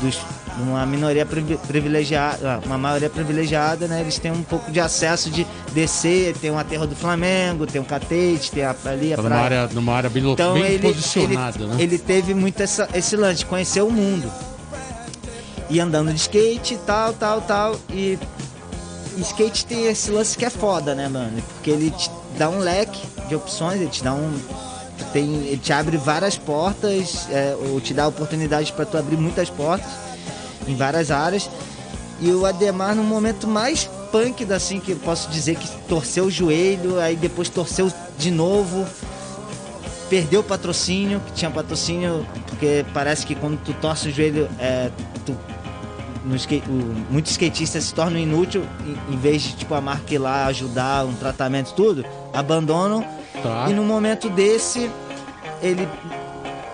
dos, uma minoria privi- privilegiada, ah, uma maioria privilegiada, né? Eles têm um pouco de acesso de descer, tem um aterro do Flamengo, tem um catete, tem a, ali a Tá numa praia. área, numa área bem, Então bem ele, posicionada, ele, né? ele teve muito essa- esse lance conhecer o mundo. E andando de skate, tal, tal, tal. E, skate tem esse lance que é foda, né, mano? Porque ele te dá um leque de opções, ele te dá um. Tem, ele te abre várias portas, é, ou te dá oportunidade para tu abrir muitas portas em várias áreas. E o Ademar, no momento mais punk da assim, que eu posso dizer que torceu o joelho, aí depois torceu de novo, perdeu o patrocínio, que tinha patrocínio, porque parece que quando tu torce o joelho, é, tu, skate, o, muitos skatistas se tornam inútil, em, em vez de tipo, a marca ir lá ajudar, um tratamento, tudo, abandonam. Tá. E no momento desse, ele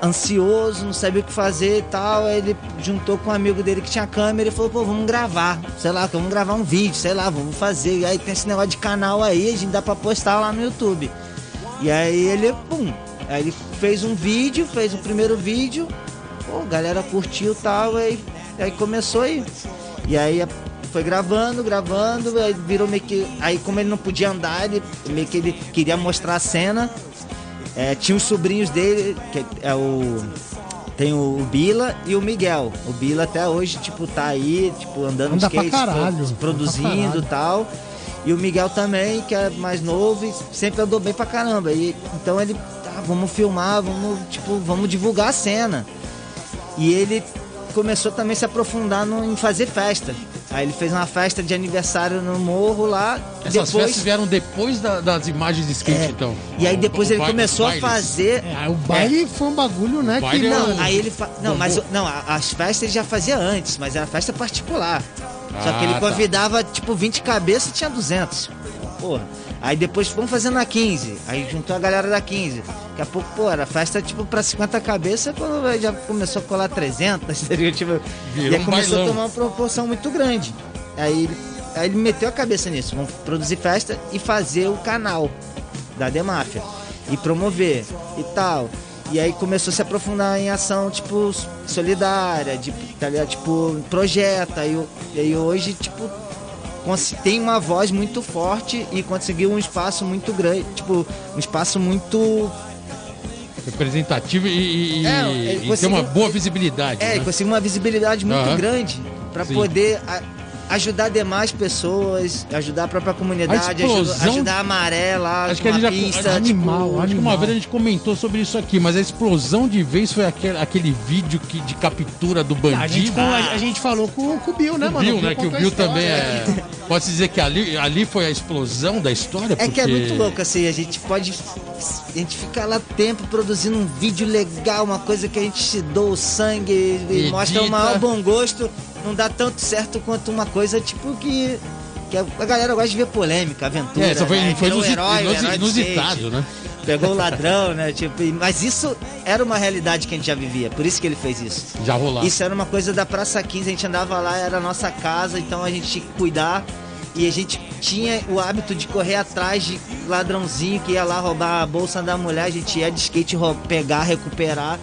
ansioso, não sabia o que fazer e tal, aí ele juntou com um amigo dele que tinha câmera e falou, pô, vamos gravar, sei lá, vamos gravar um vídeo, sei lá, vamos fazer. E aí tem esse negócio de canal aí, a gente dá pra postar lá no YouTube. E aí ele, pum, aí ele fez um vídeo, fez o primeiro vídeo, pô, galera curtiu e tal, aí, aí começou aí. E aí foi gravando, gravando, aí virou meio que. Aí como ele não podia andar, ele meio que ele queria mostrar a cena. É, tinha os sobrinhos dele, que é o. Tem o, Bila e o Miguel. O Bila até hoje, tipo, tá aí, tipo, andando Anda de skate, caralho, pro- produzindo e tal. E o Miguel também, que é mais novo e sempre andou bem pra caramba. E, então ele, tá, vamos filmar, vamos, tipo, vamos divulgar a cena. E ele começou também a se aprofundar no, em fazer festa. Aí ele fez uma festa de aniversário no morro lá. Essas depois, festas vieram depois da- das imagens de skate, É. então. E aí O- depois o ele baile- começou a bailes. fazer. É, o baile foi um bagulho, né? baile que é não, o- Aí ele fa... Não, Bombom. mas o- não, a- as festas ele já fazia antes, mas era festa particular. Só que Ah, ele tá. convidava tipo 20 cabeças e tinha 200. Porra. Aí depois vamos fazendo na 15. Aí juntou a galera da 15. Daqui a pouco, pô, era festa tipo pra 50 cabeças quando já começou a colar 300, seria tipo. Virou e aí um começou bailão. a tomar uma proporção muito grande. Aí ele, aí ele meteu a cabeça nisso. Vamos produzir festa e fazer o canal da Demáfia. E promover e tal. E aí começou a se aprofundar em ação, tipo, solidária, de, tá ligado? Tipo, projeta. E, e aí hoje, tipo, tem uma voz muito forte e conseguiu um espaço muito grande, tipo, um espaço muito. Representativo e, e, É, e tem uma boa visibilidade. É, né? conseguiu uma visibilidade muito Aham. grande para poder a- ajudar demais pessoas, ajudar a própria comunidade, A aju- explosão- ajudar a maré lá, Acho que a gente já- pista, Animal, tipo, Acho que uma vez a gente comentou sobre isso aqui, mas a explosão de vez foi aquele, aquele vídeo que, de captura do bandido. A gente, a, a gente falou com, com o Bill, né, o mano? Bill, né? Que o Bill também é. Pode-se dizer que ali, ali foi a explosão da história? É que é porque- muito louco, assim, a gente pode. A gente fica lá tempo produzindo um vídeo legal, uma coisa que a gente se doa o sangue e Edita. mostra o maior bom gosto. Não dá tanto certo quanto uma coisa, tipo, que. Que a galera gosta de ver polêmica, aventura. É, essa foi, né? foi Virou o inusi- herói, inusi- inusitado, né? Pegou o ladrão, né? Tipo, mas isso era uma realidade que a gente já vivia, por isso que ele fez isso. Já rolava. Isso era uma coisa da Praça 15, a gente andava lá, era a nossa casa, então a gente tinha que cuidar. E a gente tinha o hábito de correr atrás de ladrãozinho que ia lá roubar a bolsa da mulher, a gente ia de skate pegar, recuperar.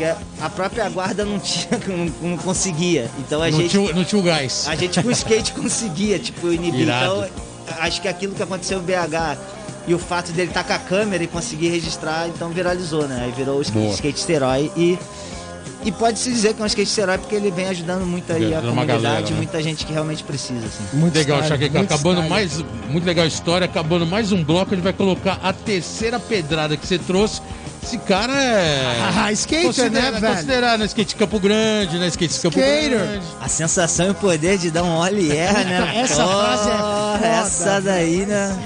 Porque a própria guarda não tinha, não, não conseguia. Então a não, gente. tinha, não tinha o gás. A gente com o skate conseguia, tipo, inibir. Irado. Então, acho que aquilo que aconteceu no BH e o fato dele estar com a câmera e conseguir registrar, então viralizou, né? Aí virou o skate, Boa. skate herói e. E pode-se dizer que é um skate herói porque ele vem ajudando muito aí a comunidade, galera, né? muita gente que realmente precisa, assim. Muito Legal, Chaqueca. muito Acabando style. mais. Muito legal a história. Acabando mais um bloco, a gente vai colocar a terceira pedrada que você trouxe. Esse cara é. Ah, skater, considera- né, velho? Considerado no skate Campo Grande, né? Skate Campo Skater. Grande. A sensação e o poder de dar um ollie air, né? Essa frase é foda, Essa daí, né?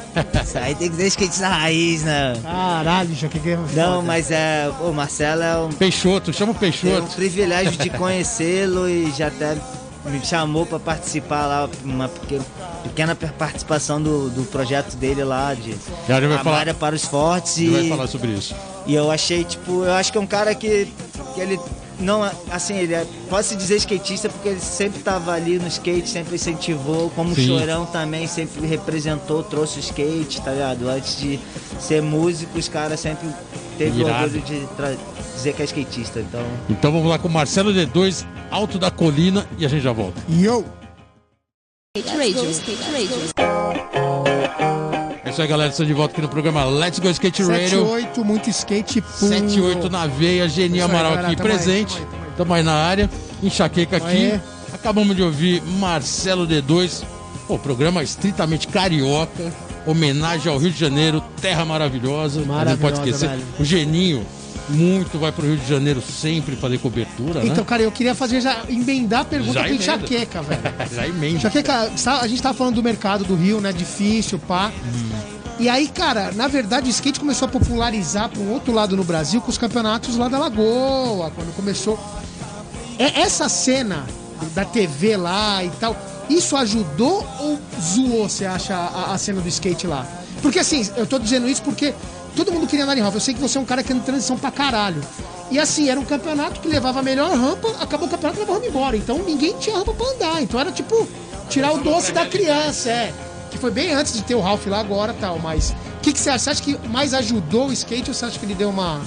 Isso aí tem que ter skate na raiz, né? Caralho, já que que é Não, foda. mas é. O Marcelo é um Peixoto, chama o Tenho o Peixoto. privilégio de conhecê-lo e já até me chamou para participar lá, uma peque- pequena per- participação do, do projeto dele lá, de Já já vai a falar. Para os Fortes. Gente vai E, falar sobre isso. E eu achei, tipo, eu acho que é um cara que, que ele não, assim, ele é, pode se dizer skatista porque ele sempre estava ali no skate, sempre incentivou, como o Sim. Chorão também sempre representou, trouxe o skate, tá ligado? Antes de ser músico, os caras sempre teve o Irado. orgulho de dizer que é skatista, então... Então vamos lá com o Marcelo D2, Alto da Colina, e a gente já volta. Yo! Skate Radio. Skate Radio. Isso aí, galera. Estou de volta aqui no programa Let's Go Skate Radio. 78, muito skate puro. 78 na veia, Geni Isso aí, Amaral aqui presente. tamo aí. Estamos aí na área. Enxaqueca aqui. Acabamos de ouvir Marcelo D2. Pô, programa estritamente carioca. Homenagem ao Rio de Janeiro, terra maravilhosa. Não pode Maravilhosa, esquecer. velho. O Geninho, muito vai pro Rio de Janeiro sempre fazer cobertura, né? Então, cara, eu queria fazer já emendar a pergunta Já emenda. enxaqueca, velho. Já emenda. Enxaqueca, a gente tava falando do mercado do Rio, né? Difícil, pá. E aí, cara, na verdade o skate começou a popularizar para um outro lado no Brasil com os campeonatos lá da Lagoa, quando começou. É essa cena da TV lá e tal, isso ajudou ou zoou, você acha, a, a cena do skate lá? Porque assim, eu tô dizendo isso porque todo mundo queria andar em rampa. Eu sei que você é um cara que anda em transição pra caralho. E assim, era um campeonato que levava a melhor rampa, acabou o campeonato e levava a rampa embora. Então ninguém tinha rampa pra andar. Então era tipo, tirar o doce da criança, é. Que foi bem antes de ter o Ralph lá agora tal, mas. O que, que você acha? Você acha que mais ajudou o skate ou você acha que ele deu uma.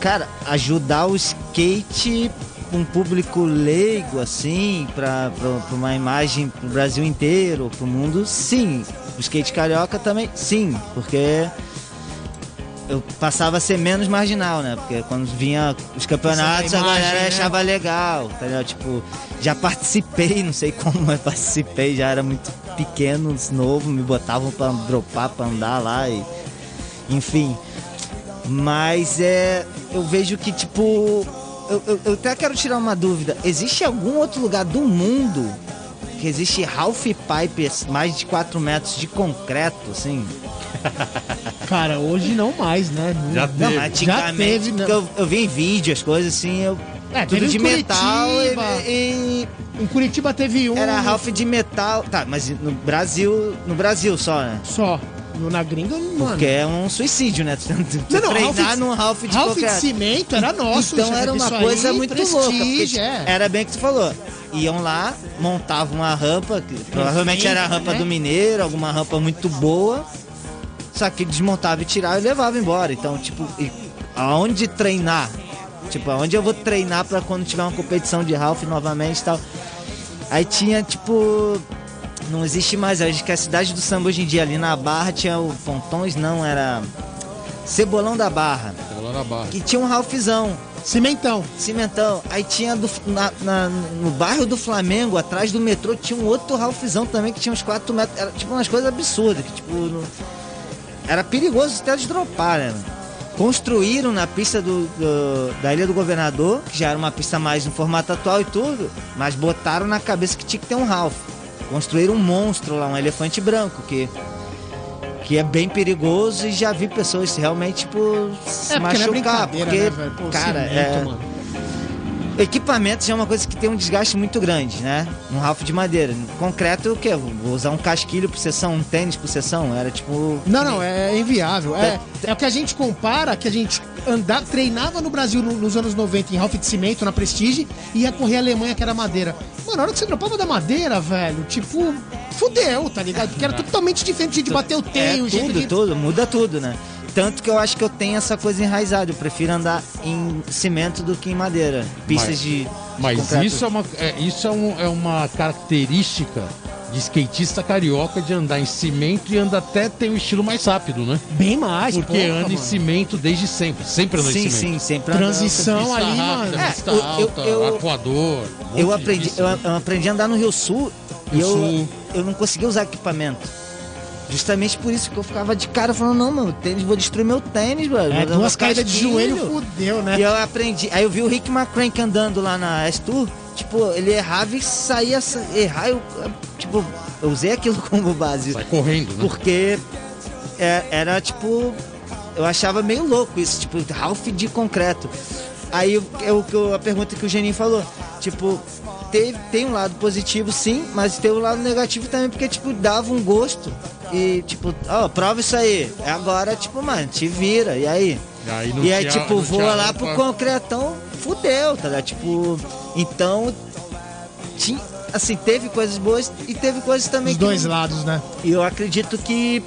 cara, ajudar o skate um público leigo, assim, pra uma imagem pro Brasil inteiro, pro mundo, sim. O skate carioca também, sim, porque eu passava a ser menos marginal, né? Porque quando vinha os campeonatos, Essa a imagem, galera né? achava legal, tá ligado? Tipo, já participei, não sei como, mas participei, já era muito pequeno, novo, me botavam pra dropar, pra andar lá e. Enfim. Mas é. Eu vejo que, tipo. Eu, eu- eu até quero tirar uma dúvida. Existe algum outro lugar do mundo que existe half pipe mais de 4 metros de concreto, assim. Cara, hoje não mais, né? Já Não, teve. Não, já antigamente, teve, né? porque eu, eu vi em vídeo as coisas assim, eu. É, tudo de metal Curitiba. e, e- Em Curitiba teve um Era half de metal. Tá, mas no Brasil. No Brasil só, né? só. No, na gringa, mano. Porque é um suicídio, né? Não, não, treinar de- num half de Half de concreto. cimento era nosso. então era uma coisa aí, muito louca. Porque é. Era bem o que tu falou. Iam lá, montavam uma rampa, que provavelmente era a rampa né? do mineiro, alguma rampa muito boa. Só que desmontava e tirava e levava embora. Então, tipo, aonde treinar? Tipo, aonde eu vou treinar pra quando tiver uma competição de Ralph novamente e tal. Aí tinha, tipo. Não existe mais. Acho que a cidade do samba hoje em dia ali na Barra tinha o Pontões, não, era. Cebolão da Barra. Lá na barra. Que tinha um Ralphzão. Cimentão. Cimentão. Aí tinha do- na- na- no bairro do Flamengo, atrás do metrô, tinha um outro Ralphzão também que tinha uns 4 metros. Era tipo umas coisas absurdas. Que, tipo, não- era perigoso até de dropar, né? Construíram na pista do, do- da Ilha do Governador, que já era uma pista mais no formato atual e tudo, mas botaram na cabeça que tinha que ter um Ralph. Construíram um monstro lá, um elefante branco, que, que é bem perigoso e já vi pessoas realmente, tipo, se É, porque é machucar. brincadeira, porque, né? Pô, cara, cimento, é, mano. Equipamento já é uma coisa que tem um desgaste muito grande, né? Um Ralph de madeira. Concreto, o quê? Vou usar um casquilho por sessão, um tênis por sessão. Era tipo. Não, não, é inviável. É, é o que a gente compara, que a gente andava, treinava no Brasil no- nos anos 90 em Ralph de cimento, na Prestige, e ia correr a Alemanha, que era madeira. Mano, na hora que você dropava da madeira, velho, tipo, fudeu, tá ligado? Porque era totalmente diferente de bater o É teio, o jeito tudo, de... tudo, muda tudo, né? Tanto que eu acho que eu tenho essa coisa enraizada. Eu prefiro andar em cimento do que em madeira. Pistas Mas- de. de Mas concreto. isso, é uma, é, isso é, um- é uma característica de skatista carioca de andar em cimento e anda até tem um estilo mais rápido, né? Bem mais, Porque porra, anda em mano. cimento desde sempre. Sempre em Sim, cimento. sim, sempre andando. Transição ali, rápida, mano. pista É, eu- eu- alta, eu- um Eu aprendi, eu, eu aprendi a andar no Rio Sul e Rio eu, Sul. eu não conseguia usar equipamento. Justamente por isso que eu ficava de cara falando, não, meu tênis, vou destruir meu tênis, velho. É, duas caídas de casquilho." joelho fudeu, né? E eu aprendi. Aí eu vi o Rick McCrank andando lá na S-Tour. Tipo, ele errava e saía. sa- Errar, eu. Eu usei aquilo como base. Sai correndo, né? Porque é- era tipo. Eu achava meio louco isso, tipo, Ralph de concreto. Aí eu, eu- a pergunta que o Geninho falou, tipo, teve, tem um lado positivo sim, mas tem um lado negativo também, porque, tipo, dava um gosto. E, tipo, ó, prova isso aí. É Agora, tipo, mano, te vira, e aí? E aí, E aí, tipo, voa lá pro concretão, fudeu, tá ligado? Tipo, então. Tinha, assim, teve coisas boas e teve coisas também Os dois não- lados, né? e eu acredito que.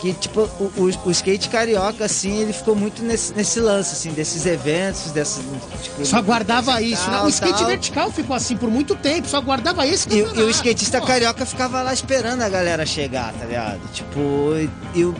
Que, tipo, o, o, o skate carioca, assim, ele ficou muito nesse, nesse lance, assim, desses eventos, desses. Tipo, Só guardava isso, né? O skate tal. vertical ficou assim por muito tempo, só guardava esse E, o- e o skatista Pô, carioca ficava lá esperando a galera chegar, tá ligado? Tipo, e,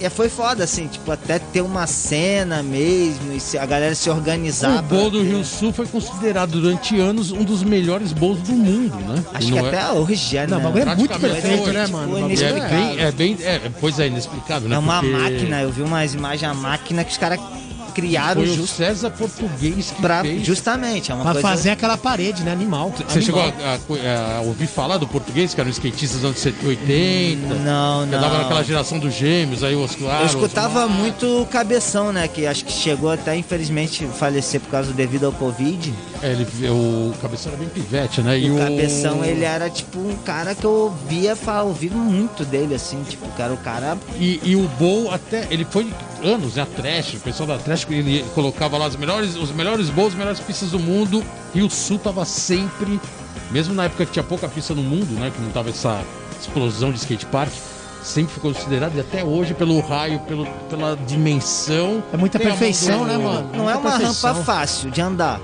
e e foi foda, assim, tipo, até ter uma cena mesmo, e se- a galera se organizar. O bowl do Rio Sul foi considerado durante anos um dos melhores bowls do mundo, né? Acho que não é- até hoje é, Não, o né? bagulho é muito perfeito, foi, né, tipo, mano? O bagulho é inesperado. bem, é bem, é, pois é, inexplicável, né? É uma Porque máquina, eu vi umas imagens, a máquina que os caras criaram Foi o just César Português que pra, fez. justamente, é uma Pra coisa... fazer aquela parede, né? Animal. Você chegou a, a- a ouvir falar do português, que era um skatista dos anos 70 e 80? Não, Que andava não. naquela geração dos gêmeos, aí os claro, Eu escutava muito o Cabeção, né? Que acho que chegou até, infelizmente, falecer por causa do devido ao Covid. É, ele, o Cabeção era bem pivete, né? E o Cabeção, ele era, tipo, um cara que eu ouvia falar, ouvi muito dele, assim, tipo, que era o cara... E, e o Bowl até, ele foi anos, né? A Trash, o pessoal da Trash, ele colocava lá os melhores, os melhores bowls, as melhores pistas do mundo. E o Sul tava sempre, mesmo na época que tinha pouca pista no mundo, né? Que não tava essa explosão de skate park, sempre ficou considerado, e até hoje, pelo raio, pelo, pela dimensão. É muita tem perfeição, do- né, mano? Não é uma perfeição. rampa fácil de andar,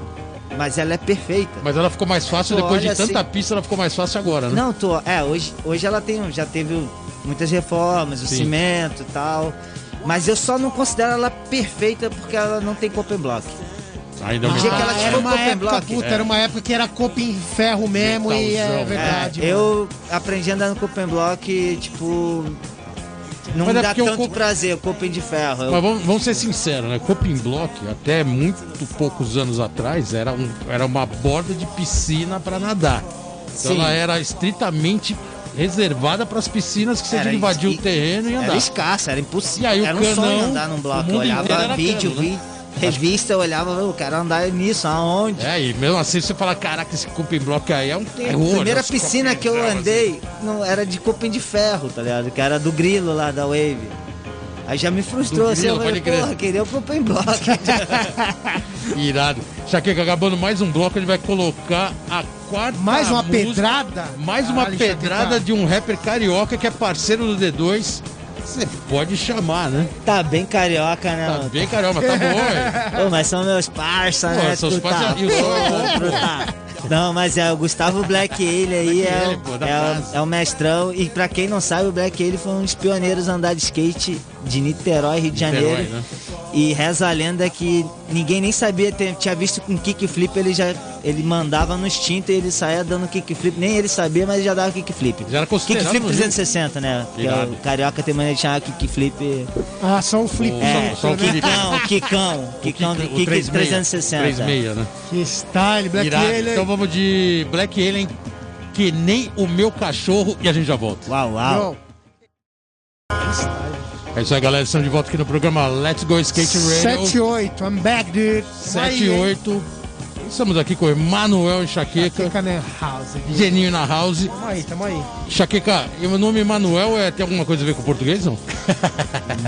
mas ela é perfeita. Mas ela ficou mais fácil Tu depois de tanta assim- pista, ela ficou mais fácil agora, né? Não, tô. É, hoje, hoje ela tem, já teve muitas reformas, o Sim. cimento e tal. Mas eu só não considero ela perfeita porque ela não tem copen block. Ainda não- que ela Ah, era uma Copen época, Block, puta, é. era uma época que era copo em ferro mesmo e é Metalzão. verdade. É, eu aprendi a andar no copen block, tipo. Não Mas me é dá o tanto Copen- prazer, o copen de ferro. Mas vamos, vamos ser sinceros, né? Coping Block, até muito poucos anos atrás, era, um, era uma borda de piscina para nadar. Então Sim. ela era estritamente reservada para as piscinas que você que es- o terreno e andar. Era escasso, era impossível. E aí o era um canão, sonho andar num o bloco. mundo Eu olhava vídeo, cano, né? vi revista, eu olhava, eu quero andar nisso, aonde? É, e mesmo assim você fala, caraca, esse cupim block aí é um terror. A primeira os piscina que eu gel, assim. andei não era de cupim de ferro, tá ligado? Que era do grilo lá da Wave. Aí já me frustrou, Do assim, grilo, eu falei, porra, queria o cupim block. Irado. Chaqueca, acabando mais um bloco, ele vai colocar a quarta Mais uma música- pedrada? Mais uma Caralho, pedrada de um rapper carioca que é parceiro do D2. Você pode chamar, né? tá bem carioca, né? Tá mano? bem carioca, tá bom, velho. Mas são meus parça, Pô, né? seus Tu parça- tá- e o som é bom, tu pô. tá- Não, mas é o Gustavo Black ele aí Black é, Ale, o- pô, é, o- é o mestrão. E pra quem não sabe, o Black ele foi um dos pioneiros a andar de skate de Niterói, Rio de Niterói, Janeiro. né? E reza a lenda que ninguém nem sabia, tinha visto com kickflip, ele já ele mandava no instinto e ele saía dando kickflip. Nem ele sabia, mas já dava kickflip. Já era considerado Kickflip no Rio. 360, né? Que é o carioca tem maneira de chamar kickflip. Ah, só o flip. É, só o né? Kikão, Kikão, Kikão do o Kick 36, 360. 36, né? Que style, Black Irado. Alien. Então vamos de Black Alien, que nem o meu cachorro, e a gente já volta. Uau, uau. Não. É isso aí, galera. Estamos de volta aqui no programa Let's Go Skate Radio. 7-8, I'm back, dude. 7 e 8. Estamos aqui com o Emanuel Enxaqueca, Fica na house. dude. Geninho na house. Tamo aí, tamo aí. Enxaqueca, e o nome Emanuel é, tem alguma coisa a ver com o português, não?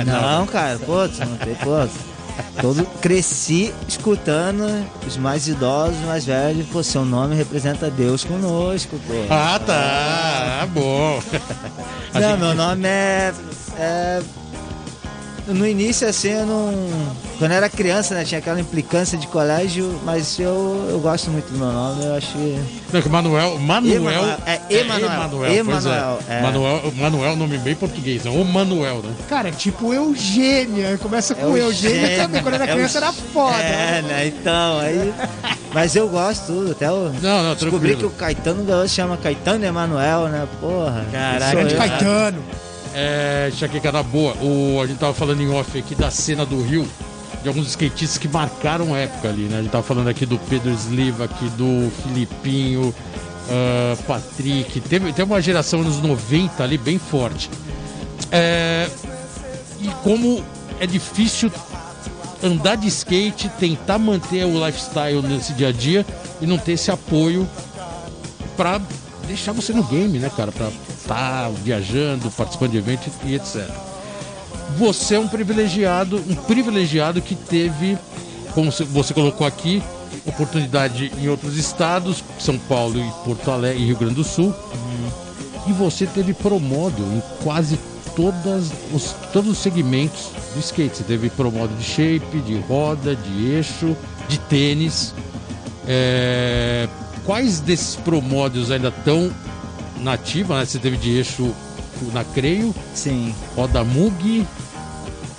Não, cara, pô, tu não tem, pô. Todo, cresci escutando os mais idosos, os mais velhos, pô, seu nome representa Deus conosco, pô. Ah, tá. Ah, bom. Não, meu nome é, é- No início, assim, eu não. Quando eu era criança, né? Tinha aquela implicância de colégio, mas eu, eu gosto muito do meu nome, eu acho que. Não, que Manuel. Manuel. Emanuel, é Emanuel, Emanuel. pois Emanuel, é. é. Manuel, Manuel é um nome bem português, né? O Manuel, né? Cara, é tipo Eugênia. Começa com Eugênia Eugênia, também. Quando era é o- criança era foda. É, né? Então, aí. Mas eu gosto tudo, até o. Não, não, Descobri tranquilo. que o Caetano Gaúcho chama Caetano Emanuel, né? Porra. Caraca, sou de eu. Caetano. É, Chaqueca, na boa, o, a gente tava falando em off aqui da cena do Rio, de alguns skatistas que marcaram época ali, né? A gente tava falando aqui do Pedro Sliva, aqui do Filipinho, ah, Patrick, teve, teve uma geração nos 90 ali bem forte. É, e como é difícil andar de skate, tentar manter o lifestyle nesse dia a dia e não ter esse apoio pra deixar você no game, né, cara? Pra estar viajando, participando de eventos e etc. Você é um privilegiado, um privilegiado que teve, como você- colocou aqui, oportunidade em outros estados, São Paulo e Porto Alegre e Rio Grande do Sul. E você teve promódio em quase todas os, todos os segmentos do skate. Você teve promódio de shape, de roda, de eixo, de tênis. É, quais desses promódios ainda estão na ativa? Né? Você teve de eixo na Creio, Sim. roda Mug,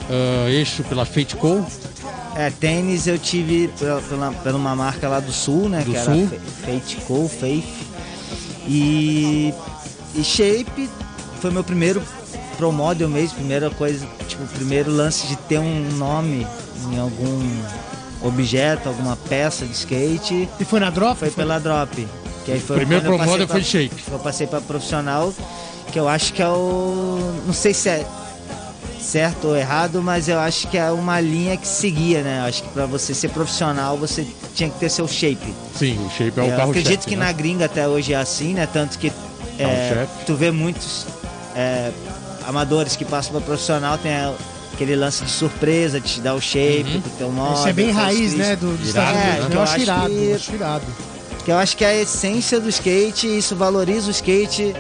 ah, eixo pela Fate Co. É, tênis eu tive pela, pela, pela uma marca lá do sul, né? Do que Sul. era Fa- Fate Co, Faith. E, e Shape foi meu primeiro pro model mesmo, primeira coisa, tipo, o primeiro lance de ter um nome em algum objeto, alguma peça de skate, E foi na drop? foi pela Drop. Que aí foi Primeiro quando eu pro model passei foi pra- Shape. Eu passei para profissional, que eu acho que é o. Não sei se é certo ou errado, mas eu acho que é uma linha que seguia, né? Eu acho que para você ser profissional, você tinha que ter seu shape. Sim, o shape é o eu carro acredito que na gringa até hoje é assim, né? Tanto que é, tu vê muitos é, amadores que passam para profissional, tem a- aquele lance de surpresa, de te dar o shape, Uhum. do teu nome. Isso é bem raiz, né? Do, dos Estados Unidos. né? Eu, Eu acho irado, que- acho irado. Que eu acho que é a essência do skate, isso valoriza o skate,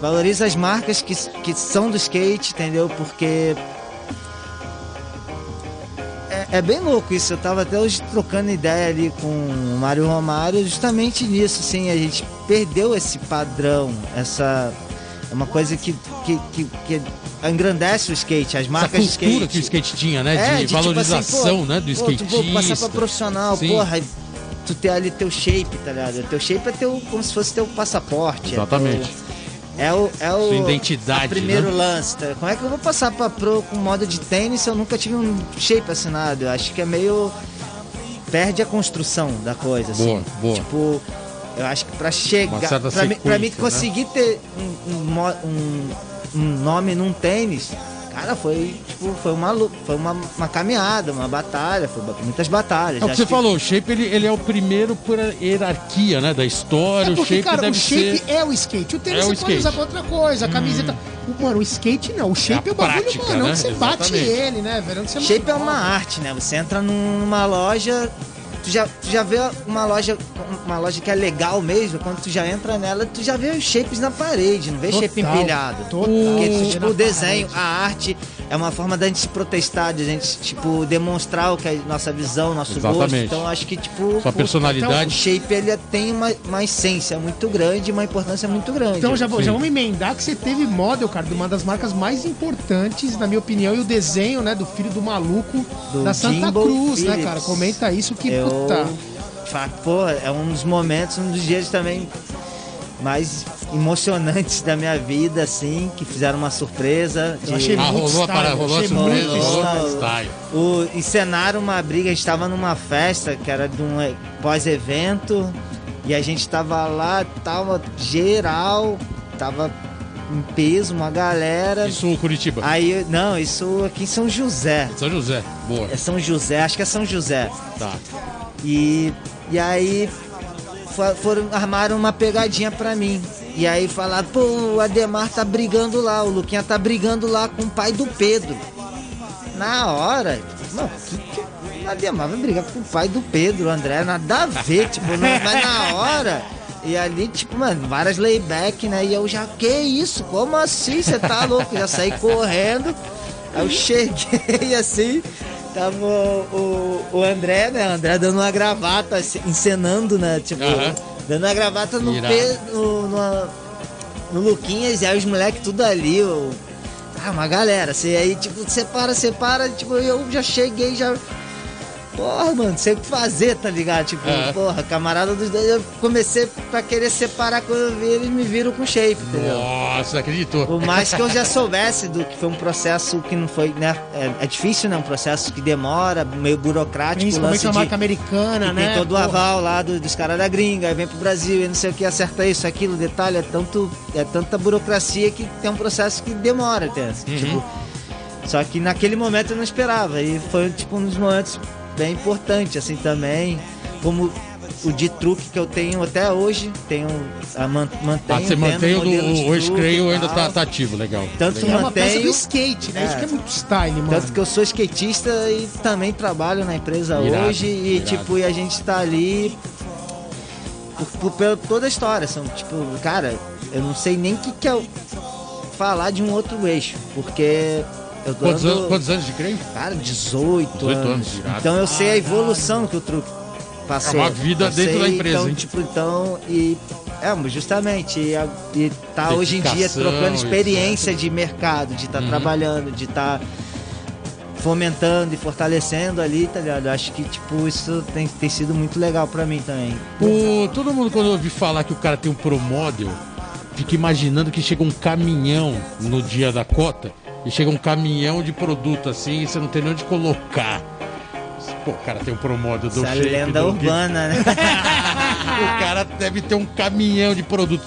valoriza as marcas que, que são do skate, entendeu? Porque. É, é bem louco isso. Eu tava até hoje trocando ideia ali com o Mário Romário, justamente nisso, assim, a gente perdeu esse padrão, essa. É uma coisa que, que, que, que engrandece o skate, as Essa marcas de cultura skate. que o skate tinha, né? É, de, tipo assim, valorização, pô, né? Do pô, tu skatista. vou passar pra profissional, Sim. porra, tu ter ali teu shape, tá ligado? Teu shape é teu, como se fosse teu passaporte. é Exatamente. teu- É o, é o Sua identidade, o primeiro né? lance. tá? Como é que eu vou passar pra pro com moda de tênis se eu nunca tive um shape assinado? Eu acho que é meio. Perde a construção da coisa, assim. Boa, boa. Tipo, Eu acho que pra chegar. Pra, mim, pra mim sequência, né? conseguir ter um, um um- um nome num tênis, cara, foi tipo, foi uma foi uma, uma caminhada, uma batalha, foi muitas batalhas. É o que você falou, o Shape ele, ele é o primeiro por hierarquia, né? Da história. É o porque, Shape cara, deve o shape ser. é o skate. O tênis É o você pode skate. usar pra outra coisa, a camiseta. O, mano, o skate não. O shape É é, o bagulho, prática, mano. né? Onde você bate Exatamente. ele, né, velho? Onde você Shape é uma arte, né? Você entra numa loja, tu já, tu já vê uma loja, uma loja que é legal mesmo, quando tu já entra nela, tu já vê os shapes na parede, não vê Total, shape empilhado. total. Porque, tipo, o desenho, parede. a arte é uma forma da gente se protestar, de a gente, tipo, demonstrar o que é nossa visão, nosso gosto. Exatamente. Então acho que, tipo, Sua o- personalidade. o shape ele tem uma, uma essência muito grande, uma importância muito grande. Então já, vou- já vamos emendar que você teve model, cara, de uma das marcas mais importantes, na minha opinião, e o desenho, né, do filho do maluco Do da Santa Jimbo Cruz, né, Phillips. cara? Comenta isso que eu, puta. Pô, é um dos momentos, um dos dias também mais emocionantes da minha vida, assim, que fizeram uma surpresa. Eu achei Ah, muito rolou a style, parada, rolou a achei surpresa, muito rolou style. O, encenaram uma briga, a gente tava numa festa que era de um eh, pós-evento e a gente tava lá, tava geral, tava em peso, uma galera. Isso, Curitiba. Aí, não, isso aqui em São José. São José. Boa. É São José, acho que é São José. Tá. E, e aí foram, armaram uma pegadinha pra mim. E aí falaram, pô, o Ademar tá brigando lá, o Luquinha tá brigando lá com o pai do Pedro. Na hora, não, que, que Ademar vai brigar com o pai do Pedro, André, nada a ver, tipo, não, mas na hora. E ali, tipo, mano, várias layback, né? E eu já, que isso? Como assim? Você tá louco? Já saí correndo. Aí eu cheguei assim, tava o, o, André, né? O André dando uma gravata, encenando, né? Tipo, dando uma gravata no, pe, no, no, no Luquinhas, e aí os moleques tudo ali, o, ah, uma galera, assim, aí tipo, separa, separa, tipo, eu já cheguei, já. Porra, mano, não sei o que fazer, tá ligado? Tipo, É. porra, camarada dos dois, eu comecei pra querer separar quando eu vi, eles me viram com shape, entendeu? Nossa, acreditou. Por mais que eu já soubesse do que foi um processo que não foi, né? É, é difícil, né? Um processo que demora, meio burocrático, Principalmente lance uma marca americana, né? tem todo o Porra. aval lá do- dos caras da gringa, aí vem pro Brasil e não sei o que, acerta isso, aquilo, detalhe, é tanto, é tanta burocracia que tem um processo que demora, entendeu? Uhum. Tipo, só que naquele momento eu não esperava, e foi tipo um dos momentos bem importantes, assim, também, como o de truque que eu tenho até hoje, tenho, a, man, mantenho, Ah, você mantém o, de o, Scrail ainda tá, tá ativo, legal. Tanto legal. É uma peça do mantenho- skate, né? É. Isso que é muito style, mano. Tanto que eu sou skatista e também trabalho na empresa Irado, hoje e irado. tipo, e a gente tá ali por, por- pela toda a história. São, tipo, cara, eu não sei nem o que, que é falar de um outro eixo, porque eu tô Quantos, anos, quantos anos de Scrail? cara, 18, 18 anos. anos, então eu sei a evolução que o truque passou. É uma vida Eu dentro da empresa, Então, hein? tipo, então, e é, justamente, e, e tá hoje em dia Dedicação, trocando experiência de mercado, de estar Uhum. trabalhando, de estar fomentando e fortalecendo ali, tá ligado? Acho que, tipo, isso tem, tem sido muito legal pra mim também. O, todo mundo, quando ouve falar que o cara tem um Pro Model, fica imaginando que chega um caminhão no dia da cota e chega um caminhão de produto assim e você não tem nem onde colocar. Pô, o cara tem um Pro Model do Essa shape, lenda do- urbana, né? O cara deve ter um caminhão de produto.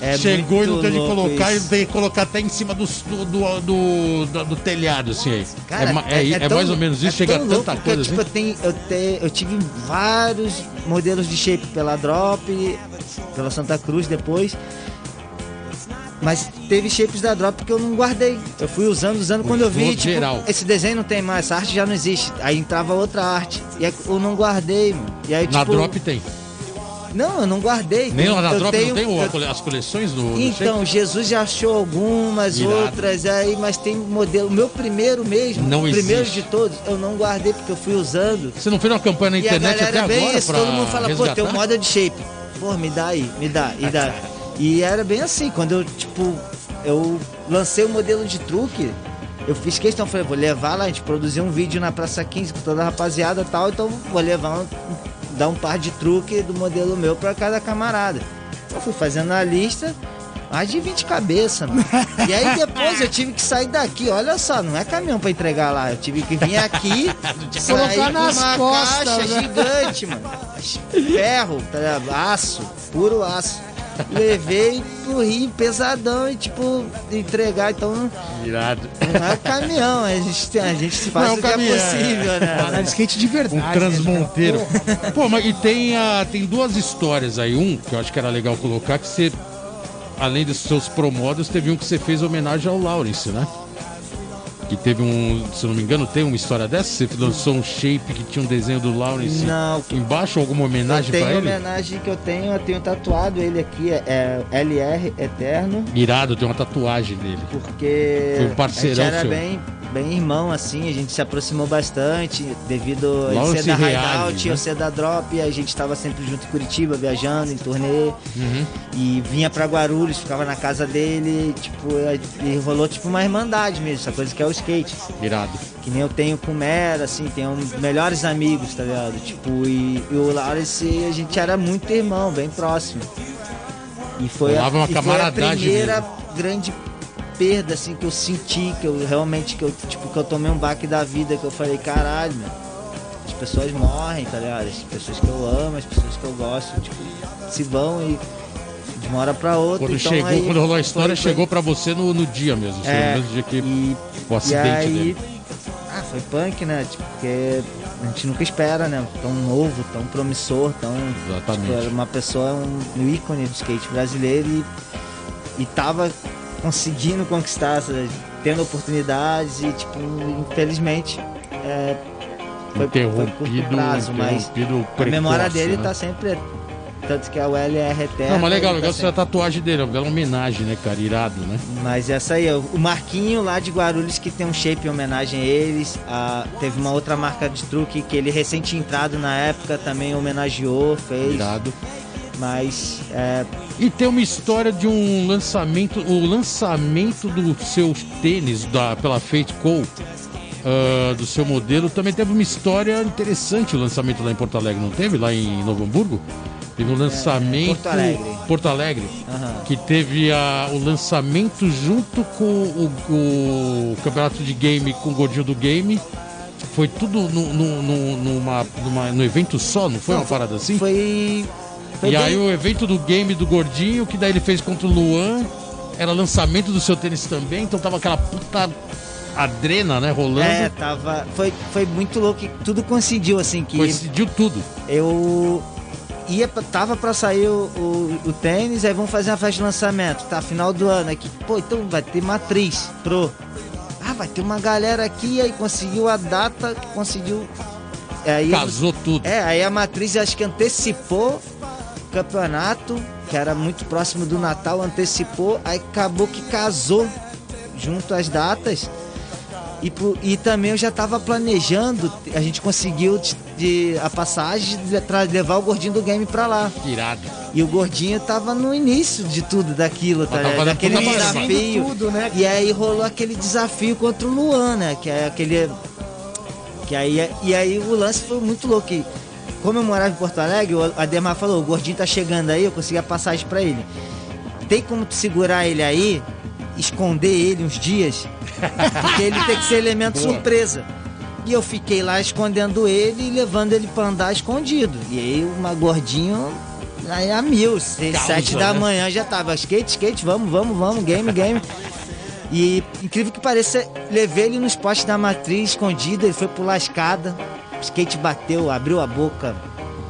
É Chegou e não tem onde colocar isso. e tem que colocar até em cima do, do, do, do, do- do telhado, assim. Cara, é, é, é tão- mais ou menos isso, é chega a tanta coisa que, tipo, assim. eu, tenho, eu, te- eu tive vários modelos de shape pela Drop, pela Santa Cruz depois. Mas teve shapes da Drop que eu não guardei. Eu fui usando, usando. Quando eu vi, tipo, geral. esse desenho não tem mais, essa arte já não existe. Aí entrava outra arte. E aí eu não guardei, mano. E aí, Na tipo, drop tem. Não, eu não guardei. Nem lá na eu drop tenho- não tem eu- as coleções do, do Então, Jesus já achou algumas, Irado. outras, aí, mas tem modelo. O meu primeiro mesmo, Não o primeiro existe. de todos, eu não guardei porque eu fui usando. Você não fez uma campanha na E a internet galera até bem agora isso, pra todo mundo fala, pô, resgatar? tem um model de shape. Pô, me dá aí, me dá, e dá. E era bem assim, quando eu, tipo, eu lancei o modelo de truque, eu fiz questão, falei, vou levar lá, a gente produziu um vídeo na Praça 15 com toda a rapaziada e tal, então vou levar, um, dar um par de truque do modelo meu pra cada camarada. Eu fui fazendo a lista, mais de 20 cabeças, mano. E aí depois eu tive que sair daqui, olha só, não é caminhão pra entregar lá, eu tive que vir aqui, Colocar nas uma costas, caixa né? gigante, mano. Ferro, tá aço. puro aço. Levei pro Rio pesadão e, tipo, entregar. Então, Irado. não é o caminhão, a gente, a gente faz Não é o o que é caminhão, possível, Andar né? de skate de verdade. Um né, transmonteiro. cara? Pô, mas e tem, a, tem duas histórias aí. Um, que eu acho que era legal colocar, que você, além dos seus promodos, teve um que você fez homenagem ao Lawrence, né? Que teve um, se eu não me engano, tem uma história dessa? Você lançou um shape que tinha um desenho do Lawrence Não, embaixo, alguma homenagem tem pra ele? homenagem que eu tenho, eu tenho tatuado ele aqui, é é LR Eterno, Irado, tem uma tatuagem dele. porque Foi um parceirão a gente era seu. bem, bem irmão, assim, a gente se aproximou bastante, devido a ser da Hideout, né? eu ser da Drop, a gente tava sempre junto em Curitiba, viajando, em turnê, Uhum. e vinha pra Guarulhos, ficava na casa dele, tipo, e rolou tipo uma irmandade mesmo, essa coisa que é o skate. Irado. Que nem eu tenho com o Mera, assim, tenho melhores amigos, tá ligado? Tipo, e, e o Lawrence, a gente era muito irmão, bem próximo. E foi, a, uma e foi a primeira grande perda, assim, que eu senti, que eu realmente, que eu, tipo, que eu tomei um baque da vida, que eu falei, caralho, meu, as pessoas morrem, tá ligado? As pessoas que eu amo, as pessoas que eu gosto, tipo, se vão e de uma hora pra outra. Quando então chegou, aí quando rolou a história, foi- foi- chegou pra você no, no dia mesmo. Foi É, no mesmo dia que e o e acidente aí, dele. ah, foi punk, né? Tipo, porque a gente nunca espera, né? Tão novo, tão promissor, tão. Exatamente. Tipo, era uma pessoa, um, um ícone do skate brasileiro e, e tava conseguindo conquistar, sabe? tendo oportunidades e, tipo, infelizmente. É, foi, foi curto Interrompido, prazo, mas interrompido a memória precoce, dele né? tá sempre. Tanto que a ULR eterna. Não, mas legal, legal tá essa tatuagem dele, é uma bela homenagem, né, cara? Irado, né? Mas essa aí, o Marquinho lá de Guarulhos que tem um shape em homenagem a eles. Ah, teve uma outra marca de truque que ele tinha entrado na época, também homenageou, fez. Irado. Mas é, E tem uma história de um lançamento, o lançamento do seu tênis da, pela Fate Co. ah, do seu modelo, também teve uma história interessante o lançamento lá em Porto Alegre, não teve? Lá em Novo Hamburgo? Teve um lançamento. Porto Alegre. Porto Alegre, Aham. que teve a, o lançamento junto com o, o campeonato de game com o Gordinho do Game. Foi tudo no, no, no, numa, numa- no evento só, não foi uma parada assim? foi. Foi E bem- aí o evento do game do Gordinho, que daí ele fez contra o Luan, era lançamento do seu tênis também, então tava aquela puta adrena, né, rolando. É, tava. Foi, foi muito louco tudo coincidiu, assim, que Coincidiu tudo. eu ia tava pra sair o, o, o tênis, aí vamos fazer uma festa de lançamento, tá? Final do ano aqui. Pô, então vai ter matriz pro. Ah, vai ter uma galera aqui, aí conseguiu a data, conseguiu. Aí, Casou tudo. É, aí a matriz acho que antecipou campeonato, que era muito próximo do Natal, antecipou, aí acabou que casou junto às datas. E, pro- e também eu já estava planejando, a gente conseguiu de, de- a passagem de tra- levar o gordinho do game pra lá. Irado. E o gordinho tava no início de tudo daquilo, tá? Fazendo Daquele desafio. Tudo, né? E aí rolou aquele desafio contra o Luan, né? Que é aquele. Que aí, e aí o lance foi muito louco. que Como eu morava em Porto Alegre, o Ademar falou, o gordinho tá chegando aí, eu consegui a passagem pra ele. Tem como tu segurar ele aí, esconder ele uns dias, porque ele tem que ser elemento Boa. surpresa. E eu fiquei lá escondendo ele e levando ele pra andar escondido. E aí uma gordinho aí a mil, seis, Causa, sete da né? manhã já tava skate, skate, vamos, vamos, vamos, game, game. E incrível que pareça, levei ele nos postes da matriz escondido, ele foi pular a escada, skate bateu, abriu a boca,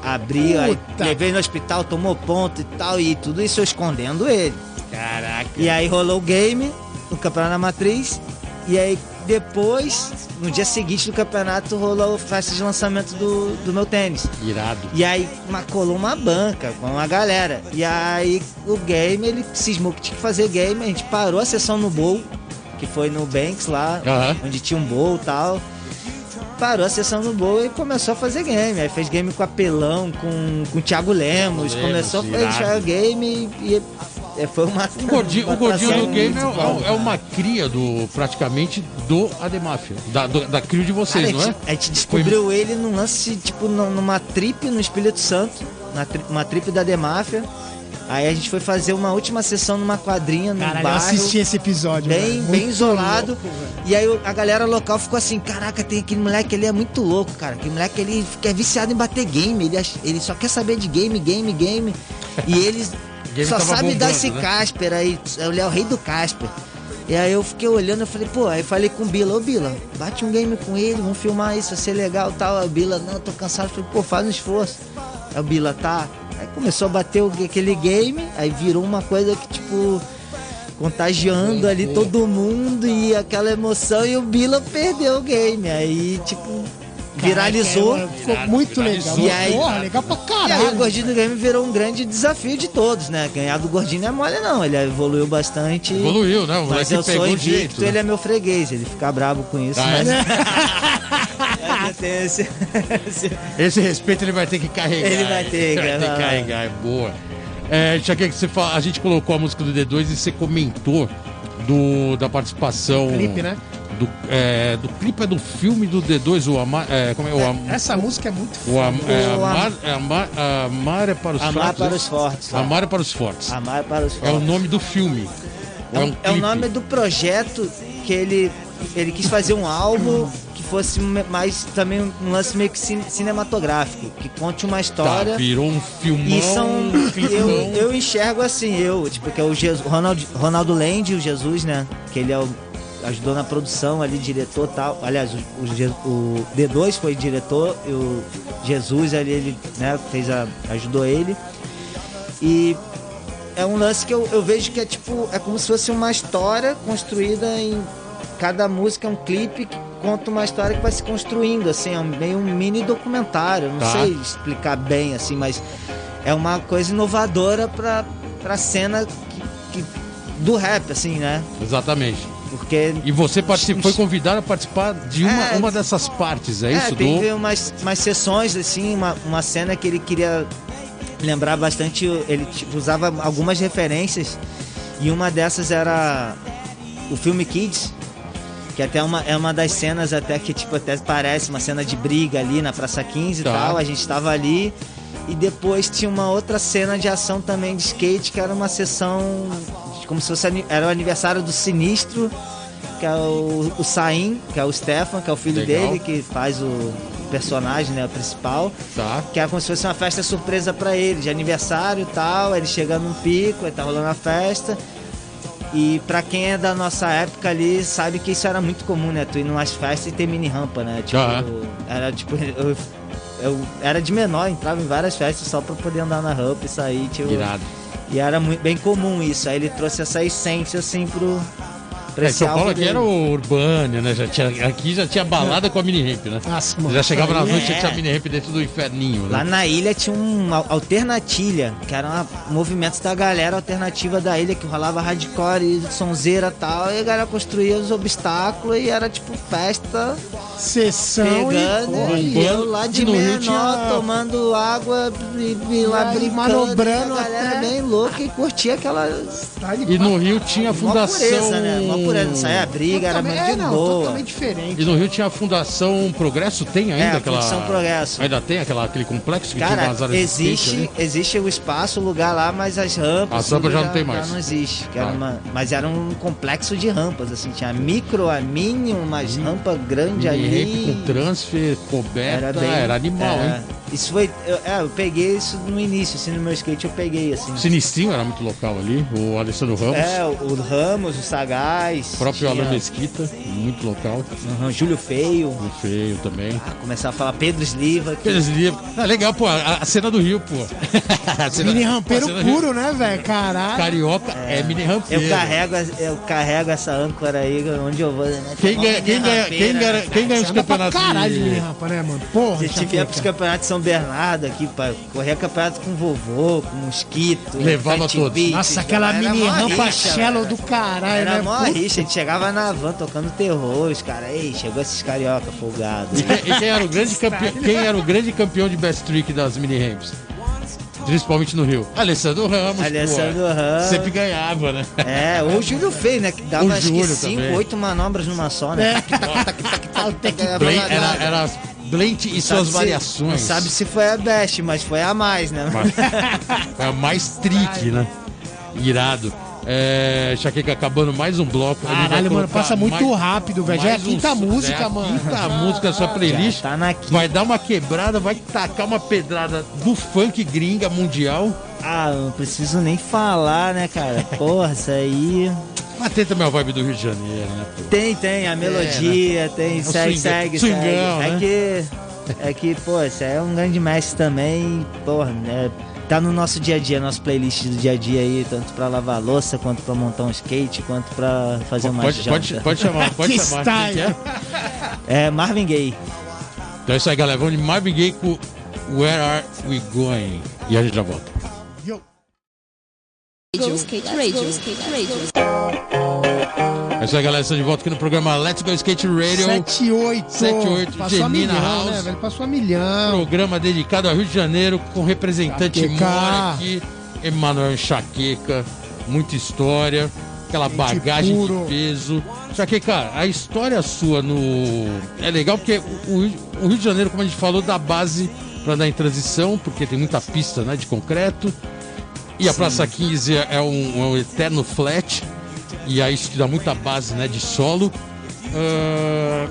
abriu, aí levei no hospital, tomou ponto e tal, e tudo isso eu escondendo ele. Caraca. E aí rolou o game, o campeonato da matriz, e aí depois, no dia seguinte do campeonato, rolou a festa de lançamento do, do meu tênis. Irado. E aí uma, colou uma banca com uma galera. E aí o game, ele cismou que tinha que fazer game, a gente parou a sessão no bowl, que foi no Banks lá, onde tinha um bowl e tal. Parou a sessão no bowl e começou a fazer game. Aí fez game com Apelão, com, com o Thiago Lemos, Lemos, começou a fazer game e, e foi uma. O gordinho, o gordinho uma do game é, é- é uma cria do, praticamente, do Ademáfia. Da, do- da crio de vocês, Cara, não a, é? gente, a gente descobriu ele num lance, tipo, num- numa trip no Espírito Santo, na tri- uma trip da Demáfia. Aí a gente foi fazer uma última sessão numa quadrinha no Caralho, eu bairro. assisti esse episódio. Bem, velho. bem isolado. louco, e aí a galera local ficou assim: caraca, tem aquele moleque, ele é muito louco, cara. Aquele moleque, ele fica viciado em bater game. Ele, ele só quer saber de game, game, game. E eles só sabem dar esse né? Casper aí. Ele é o rei do Casper. E aí eu fiquei olhando, eu falei, pô, aí falei com o Bila, ô Bila, bate um game com ele, vamos filmar isso, vai ser legal e tal. Aí o Bila, não, tô cansado. Eu falei, pô, faz um esforço. Aí o Bila, tá. Aí começou a bater aquele game, aí virou uma coisa que, tipo, contagiando ali todo mundo e aquela emoção, e o Bila perdeu o game. Aí, tipo, viralizou. Caraca, Ficou muito legal. E aí- Porra, legal pra E aí o caralho. Gordinho do Game virou um grande desafio de todos, né? Ganhar do Gordinho não é mole não, ele evoluiu bastante. Evoluiu, né? O Mas eu sou invicto, jeito. né? ele é meu freguês, ele fica bravo com isso, Ah, mas é? esse, esse- respeito ele vai ter que carregar. Ele vai ter, Ele vai ter que carregar, é boa. É, Tiaguinho, que você fala, a gente colocou a música do D2 e você comentou do, da participação. Clipe, né? Do, é, do clipe é do filme do D2, o Amar. É, como é? O, Am, Essa música é muito o Am, é, o Am- Amar, é, Amar, Amar é para os Amar fracos. para é? os fortes. Amar é para os fortes. Amar para os É fortes. o nome do filme. É, um o- é o nome do projeto que ele, ele quis fazer um álbum que fosse mais também um lance meio que cin- cinematográfico, que conte uma história. Tá, virou um filmão. E são. um. Eu, eu enxergo assim, eu, tipo, que é o Jesus, Ronald, Ronaldo Land, o Jesus, né? Que ele é o, ajudou na produção ali, diretor e tal. Aliás, o, o o D2 foi diretor e o Jesus ali, ele né, fez a, ajudou ele. E é um lance que eu, eu vejo que é tipo, é como se fosse uma história construída em. Cada música é um clipe que conta uma história que vai se construindo, assim, é um- meio um mini documentário. Não Tá. sei explicar bem, assim, mas é uma coisa inovadora pra, pra cena que, que- do rap, assim, né? Exatamente. Porque. E você foi convidado a participar de uma, É. uma dessas partes, é É, isso? teve Do... umas, umas sessões, assim, uma, uma cena que ele queria lembrar bastante, ele tipo, usava algumas referências, e uma dessas era o filme Kids, que até uma, é uma das cenas até que tipo, até parece uma cena de briga ali na Praça 15 e Tá. tal, a gente tava ali, e depois tinha uma outra cena de ação também de skate, que era uma sessão, como se fosse, era o aniversário do Sinistro, que é o, o Saim, que é o Stefan, que é o filho Legal. dele, que faz o personagem, né, o principal. Tá. Que é como se fosse uma festa surpresa pra ele, de aniversário e tal. Ele chegando num pico, aí tá rolando a festa. E pra quem é da nossa época ali, sabe que isso era muito comum, né? Tu ir numas festas e ter mini rampa, né? Tipo, Ah. era tipo. Eu, eu era de menor, entrava em várias festas só pra poder andar na rampa e sair, tipo. Irado. E era muito, bem comum isso. Aí ele trouxe essa essência assim pro. Pra É, São Paulo aqui dele. era o Urbânia, né? Já tinha, aqui já tinha balada com a mini ramp, né? Nossa, mano. Já chegava na noite e é. tinha mini ramp dentro do inferninho, Lá né? na ilha tinha um al- alternatilha, que era uma, movimentos da galera alternativa da ilha, que rolava hardcore e sonzeira e tal, e a galera construía os obstáculos e era tipo festa Sessão pegando e. e, bombando. eu lá de E menor tinha- tomando água e, e lá aí brincando, manobrando e a galera até- bem louca e curtia aquela E no Rio tinha a uma fundação. pureza, né? Pureza, não saía briga, era muito é, de não, boa. totalmente diferente. E no Rio tinha a Fundação Progresso, tem ainda É, a aquela. Fundação Progresso. Ainda tem aquela, aquele complexo que tinha Cara, umas áreas de skate existe, existe o espaço, o lugar lá, mas as rampas. As rampas tudo já não tem mais. Já não existe. que era Tá. uma- mas era um complexo de rampas, assim, tinha a micro, a mini, umas rampas grandes ali. com transfer, coberta, era, bem- animal, é, hein? Isso foi. Eu, é, eu peguei isso no início, assim, no meu skate eu peguei, assim. Sinistrinho era muito local ali, o Alessandro Ramos, É, o, o Ramos, o Sagaz. o próprio tinha, Alan Mesquita, muito local, Uhum, Júlio Feio. o feio também. Ah, começar a falar Pedro Sliva. que- Aqueles livros. Ah, legal, pô, a, a cena do Rio, pô. Cena- Mini rampeiro puro, né, velho? Caralho. Carioca é, mini rampeiro. Eu carrego, eu carrego essa âncora aí onde eu vou. Né? Quem ganha, quem ganha, quem ganha, quem ganha os campeonatos? caralho de mini rampa, né, mano? Porra, A gente vinha pros campeonatos de São Bernardo aqui, pra correr campeonato com vovô, com mosquito. Levava todos. Beat, Nossa, aquela era mini mó rampa shallow do caralho, Era né? mó Puta. rixa, a gente chegava na van tocando terror, os caras, ei, chegou esses carioca folgados. E quem, e quem era o grande campeão, quem era o grande campeão de best trick das mini ramps? Principalmente no Rio. Alessandro Ramos. pô. Alessandro Ramos. Sempre ganhava, né? É, o Júlio Feio, né? Que dava O acho que Júlio 5, também. 8 manobras numa só, né? É, era, era Blend e suas se- variações. Não sabe se foi a best, mas foi a mais, né? Foi a mais trick, né? Irado. É, Chaqueca acabando mais um bloco. Caralho, mano, passa muito mais- rápido, velho. Já é a um quinta som- música, é a mano. Quinta música da sua playlist. Já tá na quinta. Vai dar uma quebrada, vai tacar uma pedrada do funk gringa mundial. Ah, não preciso nem falar, né, cara? Porra, isso aí. Mas tem também a vibe do Rio de Janeiro, né? pô? Tem, tem, a melodia, tem, É segue, swing- segue, swingão, segue. né? É que. É que, pô, isso aí é um grande mestre também, porra, né? Tá no nosso dia a dia, nosso playlist do dia a dia aí, tanto pra lavar louça, quanto pra montar um skate, quanto pra fazer uma Pode, pode, pode chamar, pode chamar. style. Quem que é? É Marvin Gaye. Então é isso aí, galera. Vamos de Marvin Gaye com Where Are We Going? E a gente já volta. Radio. Skate Radio. Skate Radio. É isso aí, galera. Estamos de volta aqui no programa Let's Go Skate Radio. 78. 78, Passou a milhão, House. né, velho? Passou a milhão. Programa dedicado ao Rio de Janeiro, com representante Enxaqueca. mora aqui, Emanuel Enxaqueca. Muita história, aquela bagagem puro. de peso. Enxaqueca, a história sua no. É legal porque o, Rio de Janeiro, como a gente falou, dá base para andar em transição, porque tem muita pista né, de concreto. E a Praça 15 é um, é um eterno flat. E aí isso te dá muita base né, de solo. Ah,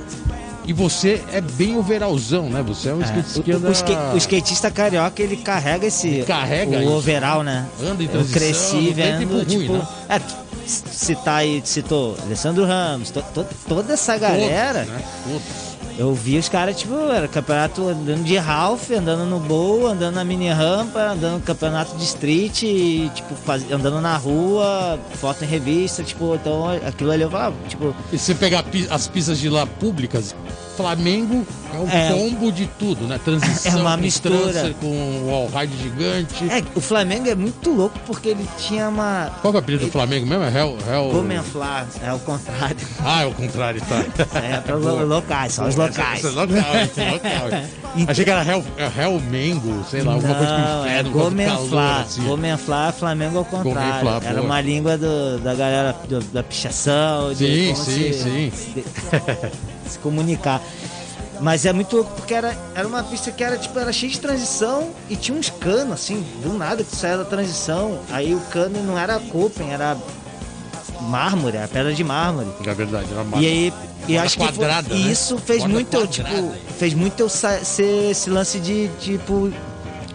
e você é bem overallzão, né? Você é um skatista O, anda... o ska- o skatista carioca, ele carrega esse. Carrega o isso. overall, né? Anda em Eu transição, cresci vendo, tempo ruim, tipo. né? É, citar aí, citou Alessandro Ramos, to- to- toda essa galera. Todos, né? Todos. Eu vi os caras, tipo, era campeonato andando de Ralph, andando no bowl, andando na mini rampa, andando no campeonato de street, e, tipo, faz- andando na rua, foto em revista, tipo, então aquilo ali eu falava, tipo, E você pegar as pistas de lá públicas, Flamengo é um É. combo de tudo, né? Transição, É uma com mistura. com wall ride gigante. é, o Flamengo é muito louco porque ele tinha uma Qual é o apelido do Flamengo mesmo? É Hell... Hell... Gomenflar, é o contrário. Ah, é o contrário, tá. É para os locais, só os locais. Essa local, hein? local. Achei que era Hell, é Hell Mengo, sei lá, alguma coisa com Não, é inferno, Gomenflar. assim. Gomenflar, Flamengo ao contrário. Gomenflar, Era uma língua do- da galera do- da pichação, de Sim, sim, se, sim. Se, se comunicar. Mas é muito louco porque era, era uma pista que era tipo era cheia de transição e tinha uns canos assim, do nada que saia da transição. Aí o cano não era copen, era mármore, era pedra de mármore. É verdade, era uma... E aí, e acho que foi- quadrada, né? isso fez Borda muito quadrada. tipo, fez muito eu ser esse lance de tipo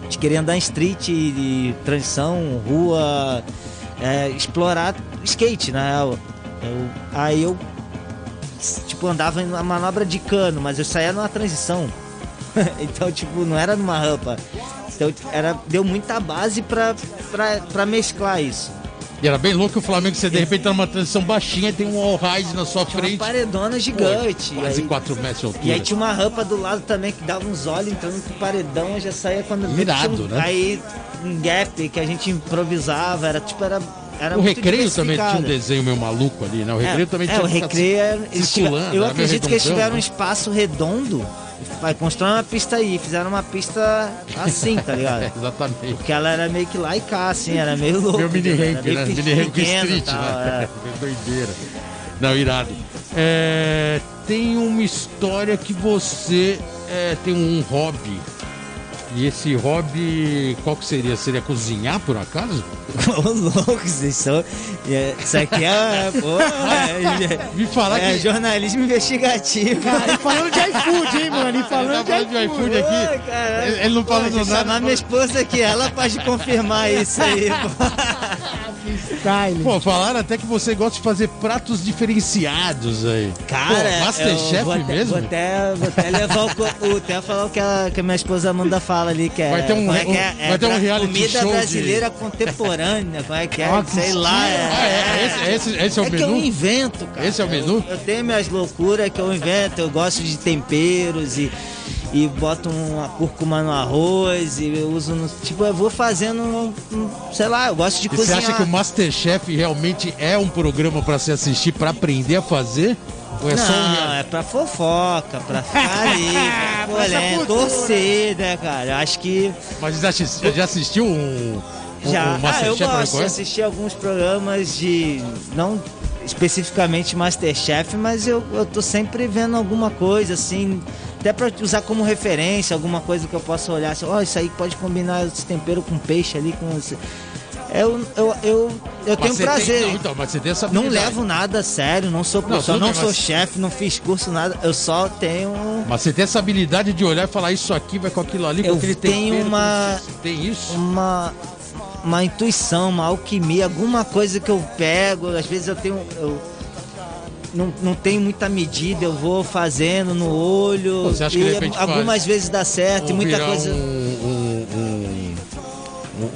de querer andar em street, de transição, rua, é, explorar skate, na real. Eu- aí eu tipo andava em uma manobra de cano, mas eu saía numa transição. então, tipo, não era numa rampa. Então, era deu muita base pra, pra, pra mesclar isso. E era bem louco o Flamengo, você de repente tá numa transição baixinha tem um all ride na sua Tinha uma frente. paredona gigante. Pô, quase aí- 4 metros de altura. E aí tinha uma rampa do lado também que dava uns olhos entrando pro paredão, já saía quando Irado, tinha um, né? Aí um gap que a gente improvisava, era tipo, era. Era O Recreio também tinha um desenho meio maluco ali, né? O Recreio é, também é, tinha o que ficar recreio é- eles circulando, Eu era acredito que eles tiveram um né? espaço redondo. Vai construir uma pista aí, fizeram uma pista assim, tá ligado? É, exatamente. Porque ela era meio que lá e cá, assim, era meio louco. Meu mini ramp, Era né? Mini ramp street, tal, né? é. Doideira. Não, irado. É, tem uma história que você é, tem um hobby. E esse hobby, qual que seria? Seria cozinhar, por acaso? Ô, louco, vocês são. é, Isso aqui é. Porra, é, Me falar é que... jornalismo investigativo. Cara, e falando de iFood, hein, mano? E Ele tá falando de de iFood. iFood aqui. Pô. Ele- não falou Pô, eu nada, chamar minha esposa aqui, ela pode confirmar isso aí. pô. Pô, falaram até que você gosta de fazer pratos diferenciados aí. Cara, Pô, Masterchef vou até, mesmo? Vou até, vou até levar o. Até falar o que a, que a minha esposa Amanda fala ali, que é. Vai ter um- é, é, um- é vai ter um reality Comida show de- brasileira contemporânea, como é que é? Que Sei lá. É, Ah, é? Esse, esse- esse é o é que eu menu? invento, cara. Esse é o menu? Eu, eu tenho minhas loucuras que eu invento. Eu gosto de temperos e, e boto uma cúrcuma no arroz e eu uso no. Tipo, eu vou fazendo. um- um- sei lá, eu gosto de E você cozinhar. acha que o Masterchef realmente é um programa pra se assistir, pra aprender a fazer? Ou é só um Não, é pra fofoca, pra ficar ali, pra torcer, né, cara? Eu acho que Mas você já assis- já assistiu um, um, já. um ah, eu gosto de assistir alguns programas de. Não especificamente Masterchef, mas eu, eu tô sempre vendo alguma coisa, assim. Até pra usar como referência, alguma coisa que eu possa olhar assim, ó, isso aí pode combinar esse tempero com peixe ali, com. esse- Eu, eu, eu, eu tenho prazer. Tem, não, então, mas você tem essa Não levo nada a sério, não sou Não, professor, não, bem, sou mas- chefe, não fiz curso, nada. Eu só tenho. Mas você tem essa habilidade de olhar e falar isso aqui vai com aquilo ali, com Eu aquele tenho uma- com- Tem isso? uma uma intuição, uma alquimia, alguma coisa que eu pego. Às vezes eu tenho. Eu não, não tenho muita medida, eu vou fazendo no olho. Pô, você acha que de repente algumas faz- vezes dá certo, e muita coisa. Um,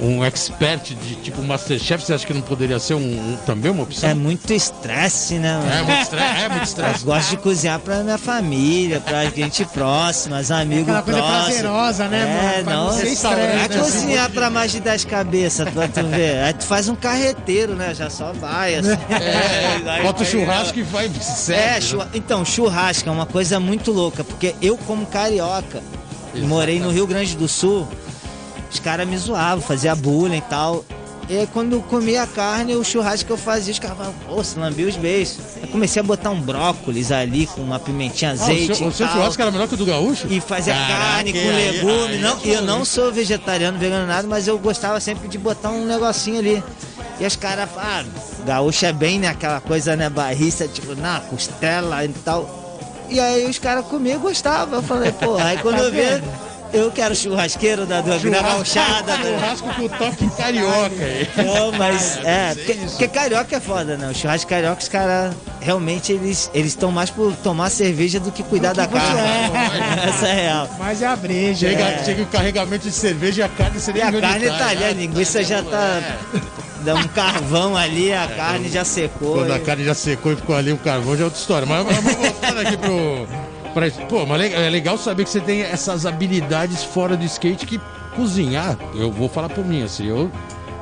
um, expert de tipo Masterchef, você acha que não poderia ser um, um- também uma opção? É muito estresse, né? mano? É muito estresse. É muito Eu estresse. gosto de cozinhar pra minha família, pra gente próxima, os amigos Aquela coisa próximos. prazerosa, né, é, mano? Não, é estresse, é né? cozinhar pra mais de 10 cabeças, pra tu ver. Aí tu faz um carreteiro, né? Já só vai, assim. É, Aí bota o vai, churrasco e vai se serve, É, né? churra... então, churrasco é uma coisa muito louca, porque eu, como carioca, morei no Rio Grande do Sul, os caras me zoavam, fazia bullying e tal. E aí, quando eu comia a carne, o churrasco que eu fazia, os caras falavam, pô, você lambia os beijos. Eu comecei a botar um brócolis ali com uma pimentinha, Ah, o azeite. seu, o seu churrasco era melhor que o do gaúcho? E fazia Caraca, carne com aí- legume. aí não, é eu não sou vegetariano, vegano, nada, mas eu gostava sempre de botar um negocinho ali. E os caras ah, gaúcho é bem, né? Aquela coisa, né, barriça, tipo, na costela e tal. E aí os caras comiam e gostavam. Eu falei, pô, aí quando eu vi, eu quero churrasqueiro da, da, da gauchada. Churrasco com toque carioca aí. Não, mas é, porque, porque carioca é foda, né? O churrasco carioca, os caras realmente eles eles estão mais por tomar cerveja do que cuidar da carne. Essa é real. Mas é a breja. Chega, é. chega o carregamento de cerveja e a carne E seria a nível carne tá ali, a linguiça já tá. Dá um carvão ali, a carne já secou. Quando a e- carne já secou e ficou ali o carvão, já é outra história. Mas, mas mas voltando aqui pro. Pra, pô, mas é legal saber que você tem essas habilidades fora do skate que cozinhar, eu vou falar por mim, assim, eu.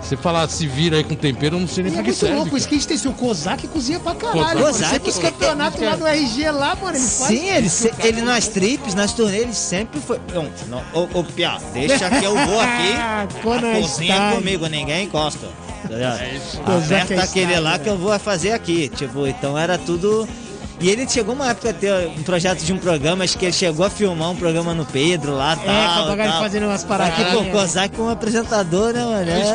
Você falar se vira aí com tempero, eu não sei nem E é pra que muito serve. louco, o skate tem seu Kozak cozinha pra caralho. Kozak. mano. Kozak, Sempre os campeonatos lá no RG lá, mano, ele faz. Sim, ele, se- ele nas trips, nas turnês, ele sempre foi. Não, não, ô, ô Pia, deixa que eu vou aqui. Ah, Conan Cozinha Style. comigo, ninguém encosta. Ligado? Kozak Aperta é aquele lá né? que eu vou fazer aqui. Tipo, então era tudo. E ele chegou uma época a ter um projeto de um programa, acho que ele chegou a filmar um programa no Pedro lá, tal. É, com a fazendo umas Aqui, paradinhas. pô, Kozak como apresentador, né, mano? É isso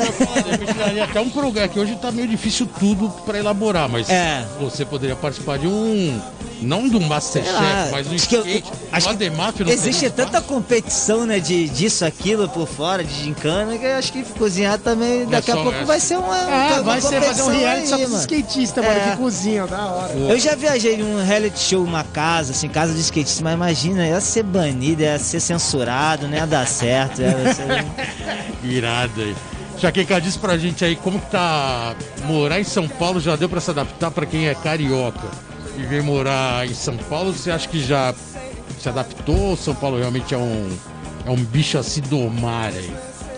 É. até um programa, que hoje tá meio difícil tudo pra elaborar, mas É. você poderia participar de um. Não de um Sei Masterchef, mas do que skate. acho o que Ademaf não Existe tanta espaço? competição, né, de disso, aquilo por fora, de gincana, que eu acho que cozinhar também, daqui só a pouco essa. vai ser uma. É, uma vai ser fazer um reality só aí, pros mano. skatistas, mano, É. que cozinham, da hora. Eu já viajei num reality show, uma casa, assim, casa de skatista, mas imagina, ia ser banido, ia ser censurado, não ia dar certo. Ia ser... Irado aí. Jaqueca, diz pra gente aí como que tá morar em São Paulo, já deu pra se adaptar pra quem é carioca e vem morar em São Paulo, você acha que já se adaptou? São Paulo realmente é um, é um bicho a se domar aí?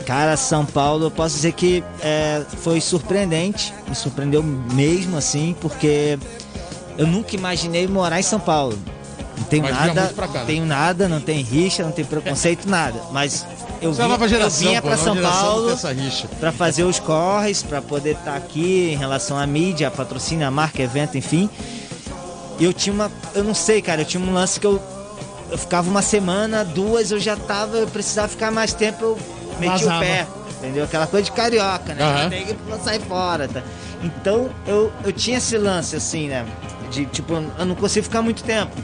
Cara, São Paulo, eu posso dizer que é, foi surpreendente, me surpreendeu mesmo, assim, porque eu nunca imaginei morar em São Paulo. Não tenho Mas nada, cá, né? tenho nada, não tem rixa, não tem preconceito, nada. Mas eu, é vim, eu geração, vinha pô, pra a nova São Paulo para fazer os corres, para poder estar aqui em relação à mídia, patrocínio, a marca, evento, enfim. E eu tinha uma, eu não sei, cara, eu tinha um lance que eu eu ficava uma semana, duas, eu já tava, eu precisava ficar mais tempo, eu meti Vazava. o pé. Entendeu? Aquela coisa de carioca, né? Aham. Tem que sair fora, tá? Então eu, eu tinha esse lance assim, né? De tipo, eu não consigo ficar muito tempo.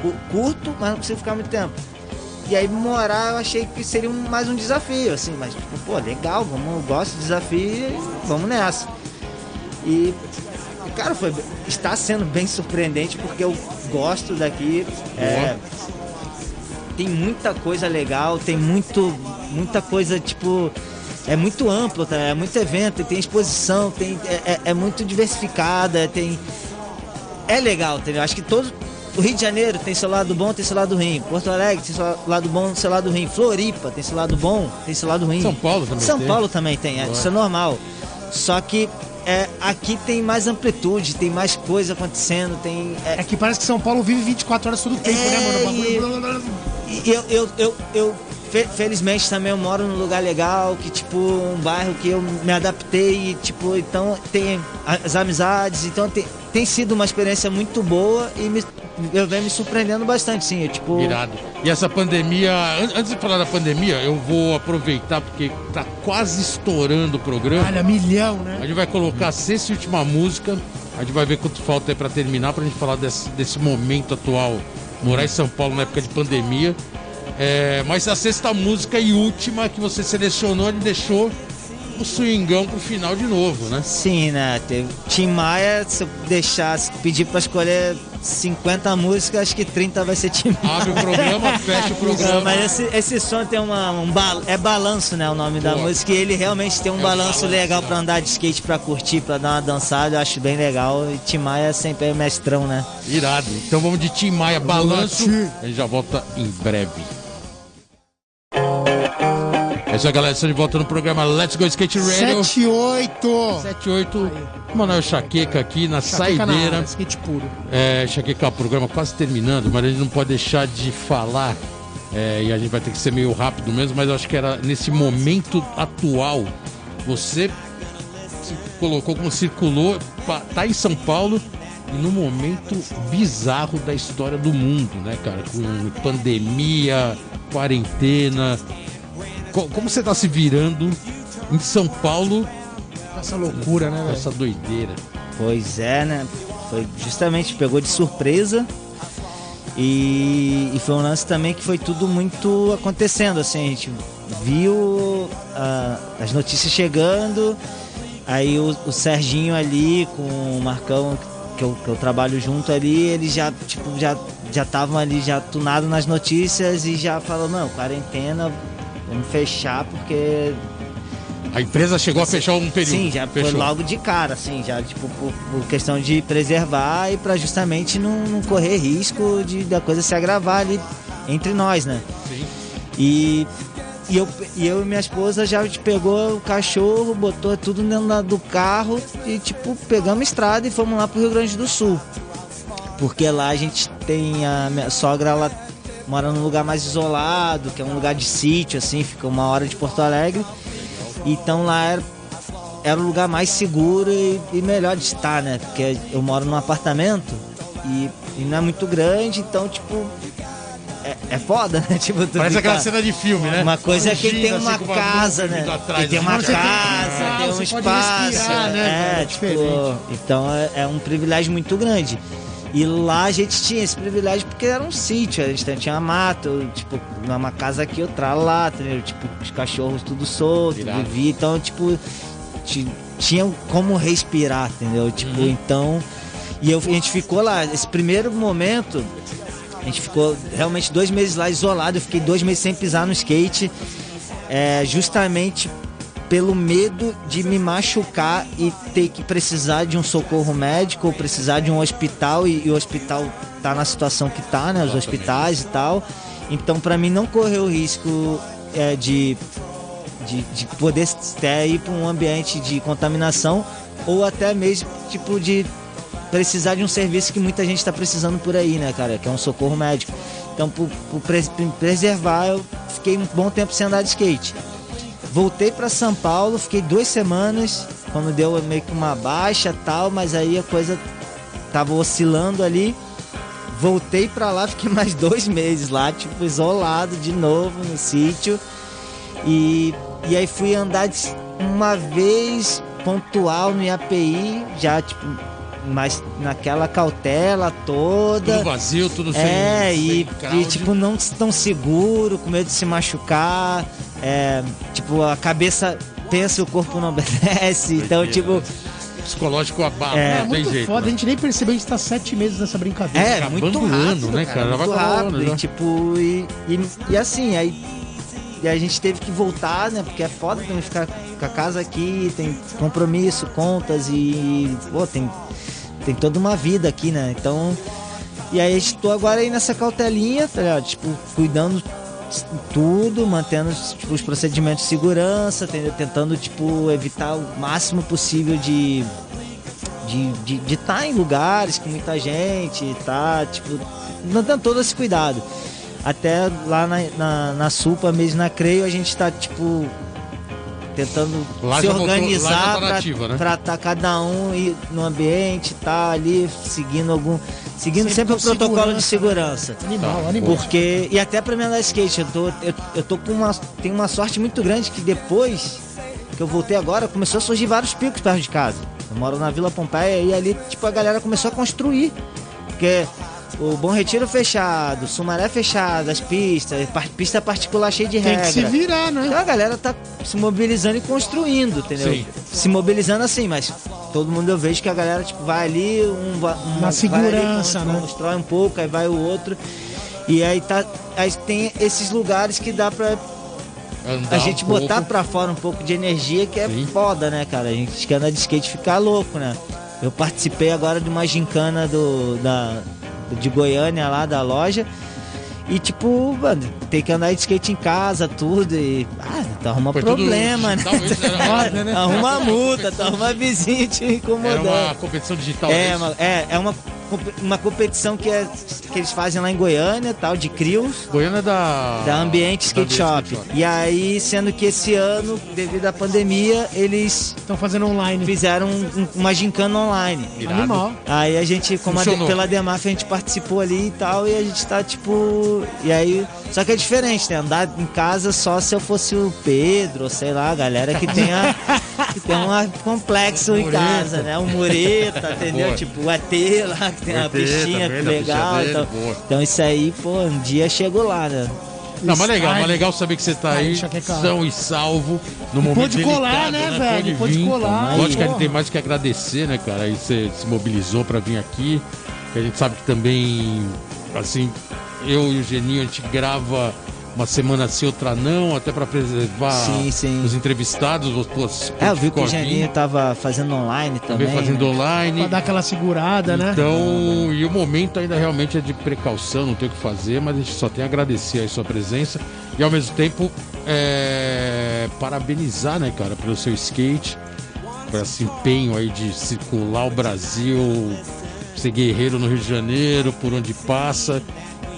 Cu- Curto, mas não consigo ficar muito tempo. E aí morar eu achei que seria um- mais um desafio, assim, mas tipo, pô, legal, vamos, eu gosto de desafio e vamos nessa. E, cara, foi, está sendo bem surpreendente porque eu gosto daqui. é, tem muita coisa legal, tem muito, muita coisa, tipo, é muito amplo, tá? é muito evento, tem exposição, tem, é, é- é muito diversificada, tem. É legal, entendeu? Acho que todo. O Rio de Janeiro tem seu lado bom, tem seu lado ruim. Porto Alegre tem seu lado bom, seu lado ruim. Floripa tem seu lado bom, tem seu lado ruim. São Paulo também São tem. Paulo também tem, é, isso é normal. Só que é, aqui tem mais amplitude, tem mais coisa acontecendo, tem. é, É que parece que São Paulo vive 24 horas todo o tempo, É, né, mano? Bagulho- e- eu, eu, eu, eu fe- felizmente também eu moro num lugar legal, que tipo, um bairro que eu me adaptei, e, tipo, então tem as amizades, então tem, tem sido uma experiência muito boa e me, eu venho me surpreendendo bastante, sim. Eu, tipo, Irado. E essa pandemia, an- antes de falar da pandemia, eu vou aproveitar porque tá quase estourando o programa. Olha, milhão, A né? gente vai colocar a sexta e última música. A gente vai ver quanto falta aí pra terminar, pra gente falar desse, desse momento atual. Morar em São Paulo na época de pandemia. É, mas a sexta música e última que você selecionou, ele deixou o swingão pro final de novo, né? Sim, né? Teve Tim Maia, se eu deixasse, pedir pra escolher 50 músicas, acho que 30 vai ser Tim Maia. Abre o programa, fecha o Não, programa. mas esse, esse som tem uma, um bal- é balanço, né? O nome da música. E ele realmente tem um É balanço balanço, legal né? pra andar de skate, pra curtir, pra dar uma dançada. Eu acho bem legal. E Tim Maia sempre é mestrão, né? Irado. Então vamos de Tim Maia, balanço. A gente já volta em breve. É isso aí, galera. Estamos de volta no programa Let's Go Skate Radio. 78. 78. Manoel Chaqueca aqui na Chapeca na saideira. área, Skate puro. É, Chaqueca, o programa quase terminando, mas a gente não pode deixar de falar. é, e a gente vai ter que ser meio rápido mesmo, mas eu acho que era nesse momento atual. Você se colocou como circulou, tá em São Paulo e no momento bizarro da história do mundo, né, cara? Com pandemia, quarentena. Co- Como você tá se virando em São Paulo Essa loucura, né, velho? essa doideira? Pois é, né? Foi justamente, pegou de surpresa. E, e foi um lance também que foi tudo muito acontecendo, assim, a gente viu ah, as notícias chegando, aí o, o Serginho ali com o Marcão, que eu, que eu trabalho junto ali, eles já, tipo, já já estavam ali já tunado nas notícias e já falou, não, quarentena, vamos fechar porque A empresa chegou a fechar um período. Sim, já Fechou. foi logo de cara, assim, já tipo por, por questão de preservar e para justamente não, não correr risco de da coisa se agravar ali entre nós, né? Sim. E, e, eu, e eu e minha esposa já pegou o cachorro, botou tudo dentro do carro e tipo pegamos estrada e fomos lá pro Rio Grande do Sul. Porque lá a gente tem a minha sogra, ela mora num lugar mais isolado, que é um lugar de sítio, assim, fica uma hora de Porto Alegre. Então lá era, era o lugar mais seguro e, e melhor de estar, né? Porque eu moro num apartamento e, e não é muito grande, então, tipo, é, é foda, né? Tipo, tu Parece fica- aquela cena de filme, né? uma coisa é que tem assim, uma com uma casa, nuvem né? atrás, e tem assim. uma tem casa, quintal, tem um espaço. respirar, né, É? É tipo, então é, é um privilégio muito grande. E lá a gente tinha esse privilégio porque era um sítio, a gente tinha uma mata, tipo, uma casa aqui, outra lá, entendeu? Tipo, os cachorros tudo solto, vivia, então, tipo, ti- tinha como respirar, entendeu? Tipo, Uhum. então. E eu, a gente ficou lá, esse primeiro momento, a gente ficou realmente dois meses lá isolado. Eu fiquei dois meses sem pisar no skate, é, justamente pelo medo de me machucar e ter que precisar de um socorro médico ou precisar de um hospital e, e o hospital tá na situação que tá, né? Os Exatamente. hospitais e tal. Então, para mim não correr o risco é, de, de, de poder até ir para um ambiente de contaminação ou até mesmo tipo de precisar de um serviço que muita gente está precisando por aí, né, cara? Que é um socorro médico. Então, por, por pres- preservar, eu fiquei um bom tempo sem andar de skate. Voltei para São Paulo, fiquei duas semanas, quando deu meio que uma baixa tal, mas aí a coisa tava oscilando ali. Voltei para lá, fiquei mais dois meses lá, tipo, isolado de novo no sítio. E, e aí fui andar uma vez pontual no IAPI, já tipo, mas naquela cautela toda. Tudo vazio, tudo sem. É, sem e, e, tipo, não tão seguro, com medo de se machucar. É, tipo, a cabeça pensa e o corpo não obedece. Então, Doideira, tipo, né? Psicológico abala, É, não É tem muito jeito. foda, a né? gente nem percebeu, a gente tá sete meses nessa brincadeira. é, acabando muito rápido, ano, né, cara? Vai Muito rápido. E, tipo, e, e, e assim, aí e a gente teve que voltar, né? Porque é foda também ficar com a casa aqui, tem compromisso, contas e. Pô, tem, tem toda uma vida aqui, né? Então. E aí estou agora aí nessa cautelinha, tá ligado? Tipo, cuidando tudo, mantendo tipo, os procedimentos de segurança, tentando, tipo, evitar o máximo possível de de estar tá em lugares com muita gente, tá, tipo, dando todo esse cuidado. Até lá na, na, na Supa, mesmo na Creio, a gente tá, tipo, tentando Lá se organizar tá pra, nativa, né? tá cada um ir no ambiente, tá ali, seguindo algum. Seguindo Sempre sempre, o protocolo de segurança. Animal, Tá. animal. Porque. E até pra mim andar skate, eu tô, eu, eu tô com uma. Tenho uma sorte muito grande que depois que eu voltei agora, começou a surgir vários picos perto de casa. Eu moro na Vila Pompeia e ali, tipo, a galera começou a construir. Porque o Bom Retiro fechado, Sumaré fechado, as pistas, pista particular cheia de Tem regra. que se virar, né? Então a galera tá se mobilizando e construindo, entendeu? Sim. Se mobilizando assim, mas todo mundo eu vejo que a galera tipo, vai ali, um, um Na vai segurança, ali, né? constrói um pouco, aí vai o outro. E aí tá. Aí tem esses lugares que dá pra Andar a gente um pouco. botar pra fora um pouco de energia, que é Sim. foda, né, cara? A gente que anda de skate ficar louco, né? Eu participei agora de uma gincana do, da, de Goiânia lá da loja. E tipo, mano, tem que andar de skate em casa, tudo. E. Ah, tu arruma Foi problema, né? Foda, né? Arruma multa, tu arruma vizinho te incomodando. uma competição digital. É, isso? uma, é, é uma, uma competição que, é, que eles fazem lá em Goiânia, tal, de crios. Goiânia é da. Da Ambiente Skate Da Shop. Ambiente Skate E aí, sendo que esse ano, devido à pandemia, eles Estão fazendo online. fizeram um- um- uma gincana online. Irado. Animal. Aí a gente, como a pela Demaf, a gente participou ali e tal, e a gente tá tipo. E aí. Só que é diferente, né? Andar em casa só se eu fosse o Pedro, sei lá, a galera que tenha. que tem um complexo em casa, né? Um mureta, entendeu? Boa. Tipo o ET lá, que tem O uma pistinha legal. dele, Então, então isso aí, pô, um dia chegou lá, né? Não, mas legal, mas legal saber que você tá aí, são e salvo, no momento pôde colar, delicado, né, né? velho? Pôde vir. colar, Lógico que a gente tem mais que agradecer, né, cara? Aí você se mobilizou pra vir aqui, que a gente sabe que também, assim, eu e o Geninho, a gente grava uma semana sim, outra não, até pra preservar Sim, sim. os entrevistados, os tuas É, eu vi que o ficou Geninho aqui, tava fazendo online também. também fazendo né? online. Pra dar aquela segurada, né? Então, e o momento ainda realmente é de precaução, não tem o que fazer, mas a gente só tem a agradecer a sua presença e ao mesmo tempo é, parabenizar, né, cara, pelo seu skate, por esse empenho aí de circular o Brasil, ser guerreiro no Rio de Janeiro, por onde passa,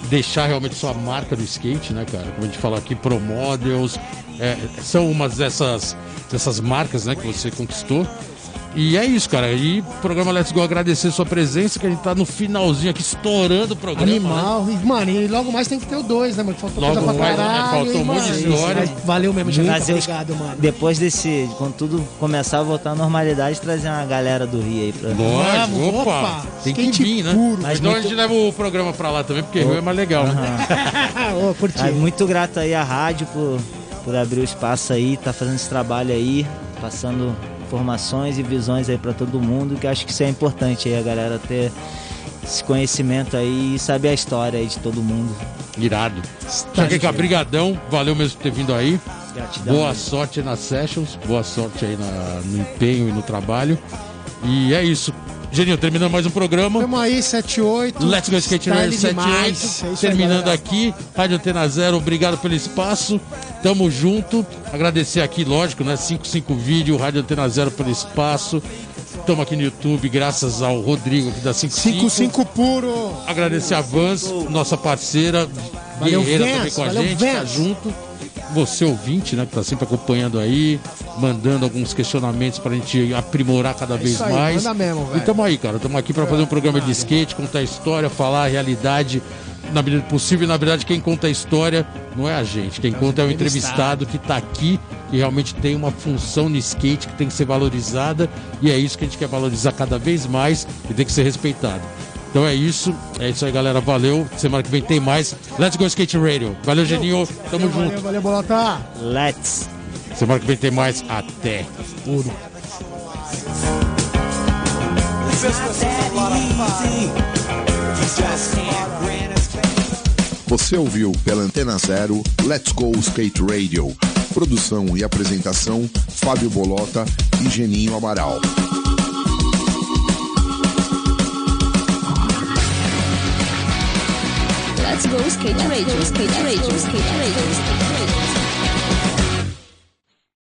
deixar realmente sua marca do skate, né, cara? Como a gente fala aqui, Pro Models, é, são umas dessas, dessas marcas, né, que você conquistou. E é isso, cara. E o programa Let's Go agradecer sua presença, que a gente tá no finalzinho aqui, estourando o programa. né? Animal. E, mano, e logo mais tem que ter o dois, né, mano? Faltou Logo coisa pra mais, né? caralho. Faltou um monte de mano? história. Mas Valeu mesmo, gente. Trazer Obrigado, mano. Depois desse, quando tudo começar a voltar à normalidade, trazer uma galera do Rio aí pra. Lógico, Vamos, opa, opa, tem que vir, né? puro. Mas então a gente leva o programa pra lá também, porque Rio é mais legal, né? Ô, curti. Ah, muito grato aí à rádio por, por abrir o espaço aí, tá fazendo esse trabalho aí, passando informações e visões aí pra todo mundo, que acho que isso é importante aí, a galera ter esse conhecimento aí e saber a história aí de todo mundo. Irado. Chaqueca, brigadão, valeu mesmo por ter vindo aí. Gratidão. Boa mesmo. sorte nas sessions, boa sorte aí na- no empenho e no trabalho. E é isso. Geninho, terminando mais um programa. Tamo aí, 78. Let's Go Skate Radio demais. 78. É aí, Terminando galera. aqui, Rádio Antena Zero, obrigado pelo espaço. Tamo junto. Agradecer aqui, lógico, né? 55 Vídeo, Rádio Antena Zero pelo espaço. Estamos aqui no YouTube, graças ao Rodrigo aqui da 55. 55 puro. Agradecer a Vans, nossa parceira, Valeu, guerreira Vans, também com a valeu, gente, tá Vans. junto. Você ouvinte, né, que tá sempre acompanhando aí, mandando alguns questionamentos pra gente aprimorar cada vez É isso aí, mais. manda mesmo. E tamo aí, cara. Tamo aqui pra fazer um programa de skate, contar a história, falar a realidade na medida do possível. E na verdade, quem conta a história não é a gente. Quem conta é o entrevistado que tá aqui, que realmente tem uma função no skate que tem que ser valorizada. E é isso que a gente quer valorizar cada vez mais e tem que ser respeitado. Então é isso. É isso aí, galera. Valeu. Semana que vem tem mais. Let's go Skate Radio. Valeu, Geninho. Tamo Valeu, junto. valeu, Bolota. Let's! Semana que vem tem mais. Até. Puro. Você ouviu pela Antena Zero Let's Go Skate Radio. Produção e apresentação Fábio Bolota e Geninho Amaral. Let's go skate radio, skate radio, skate radio, skate radio.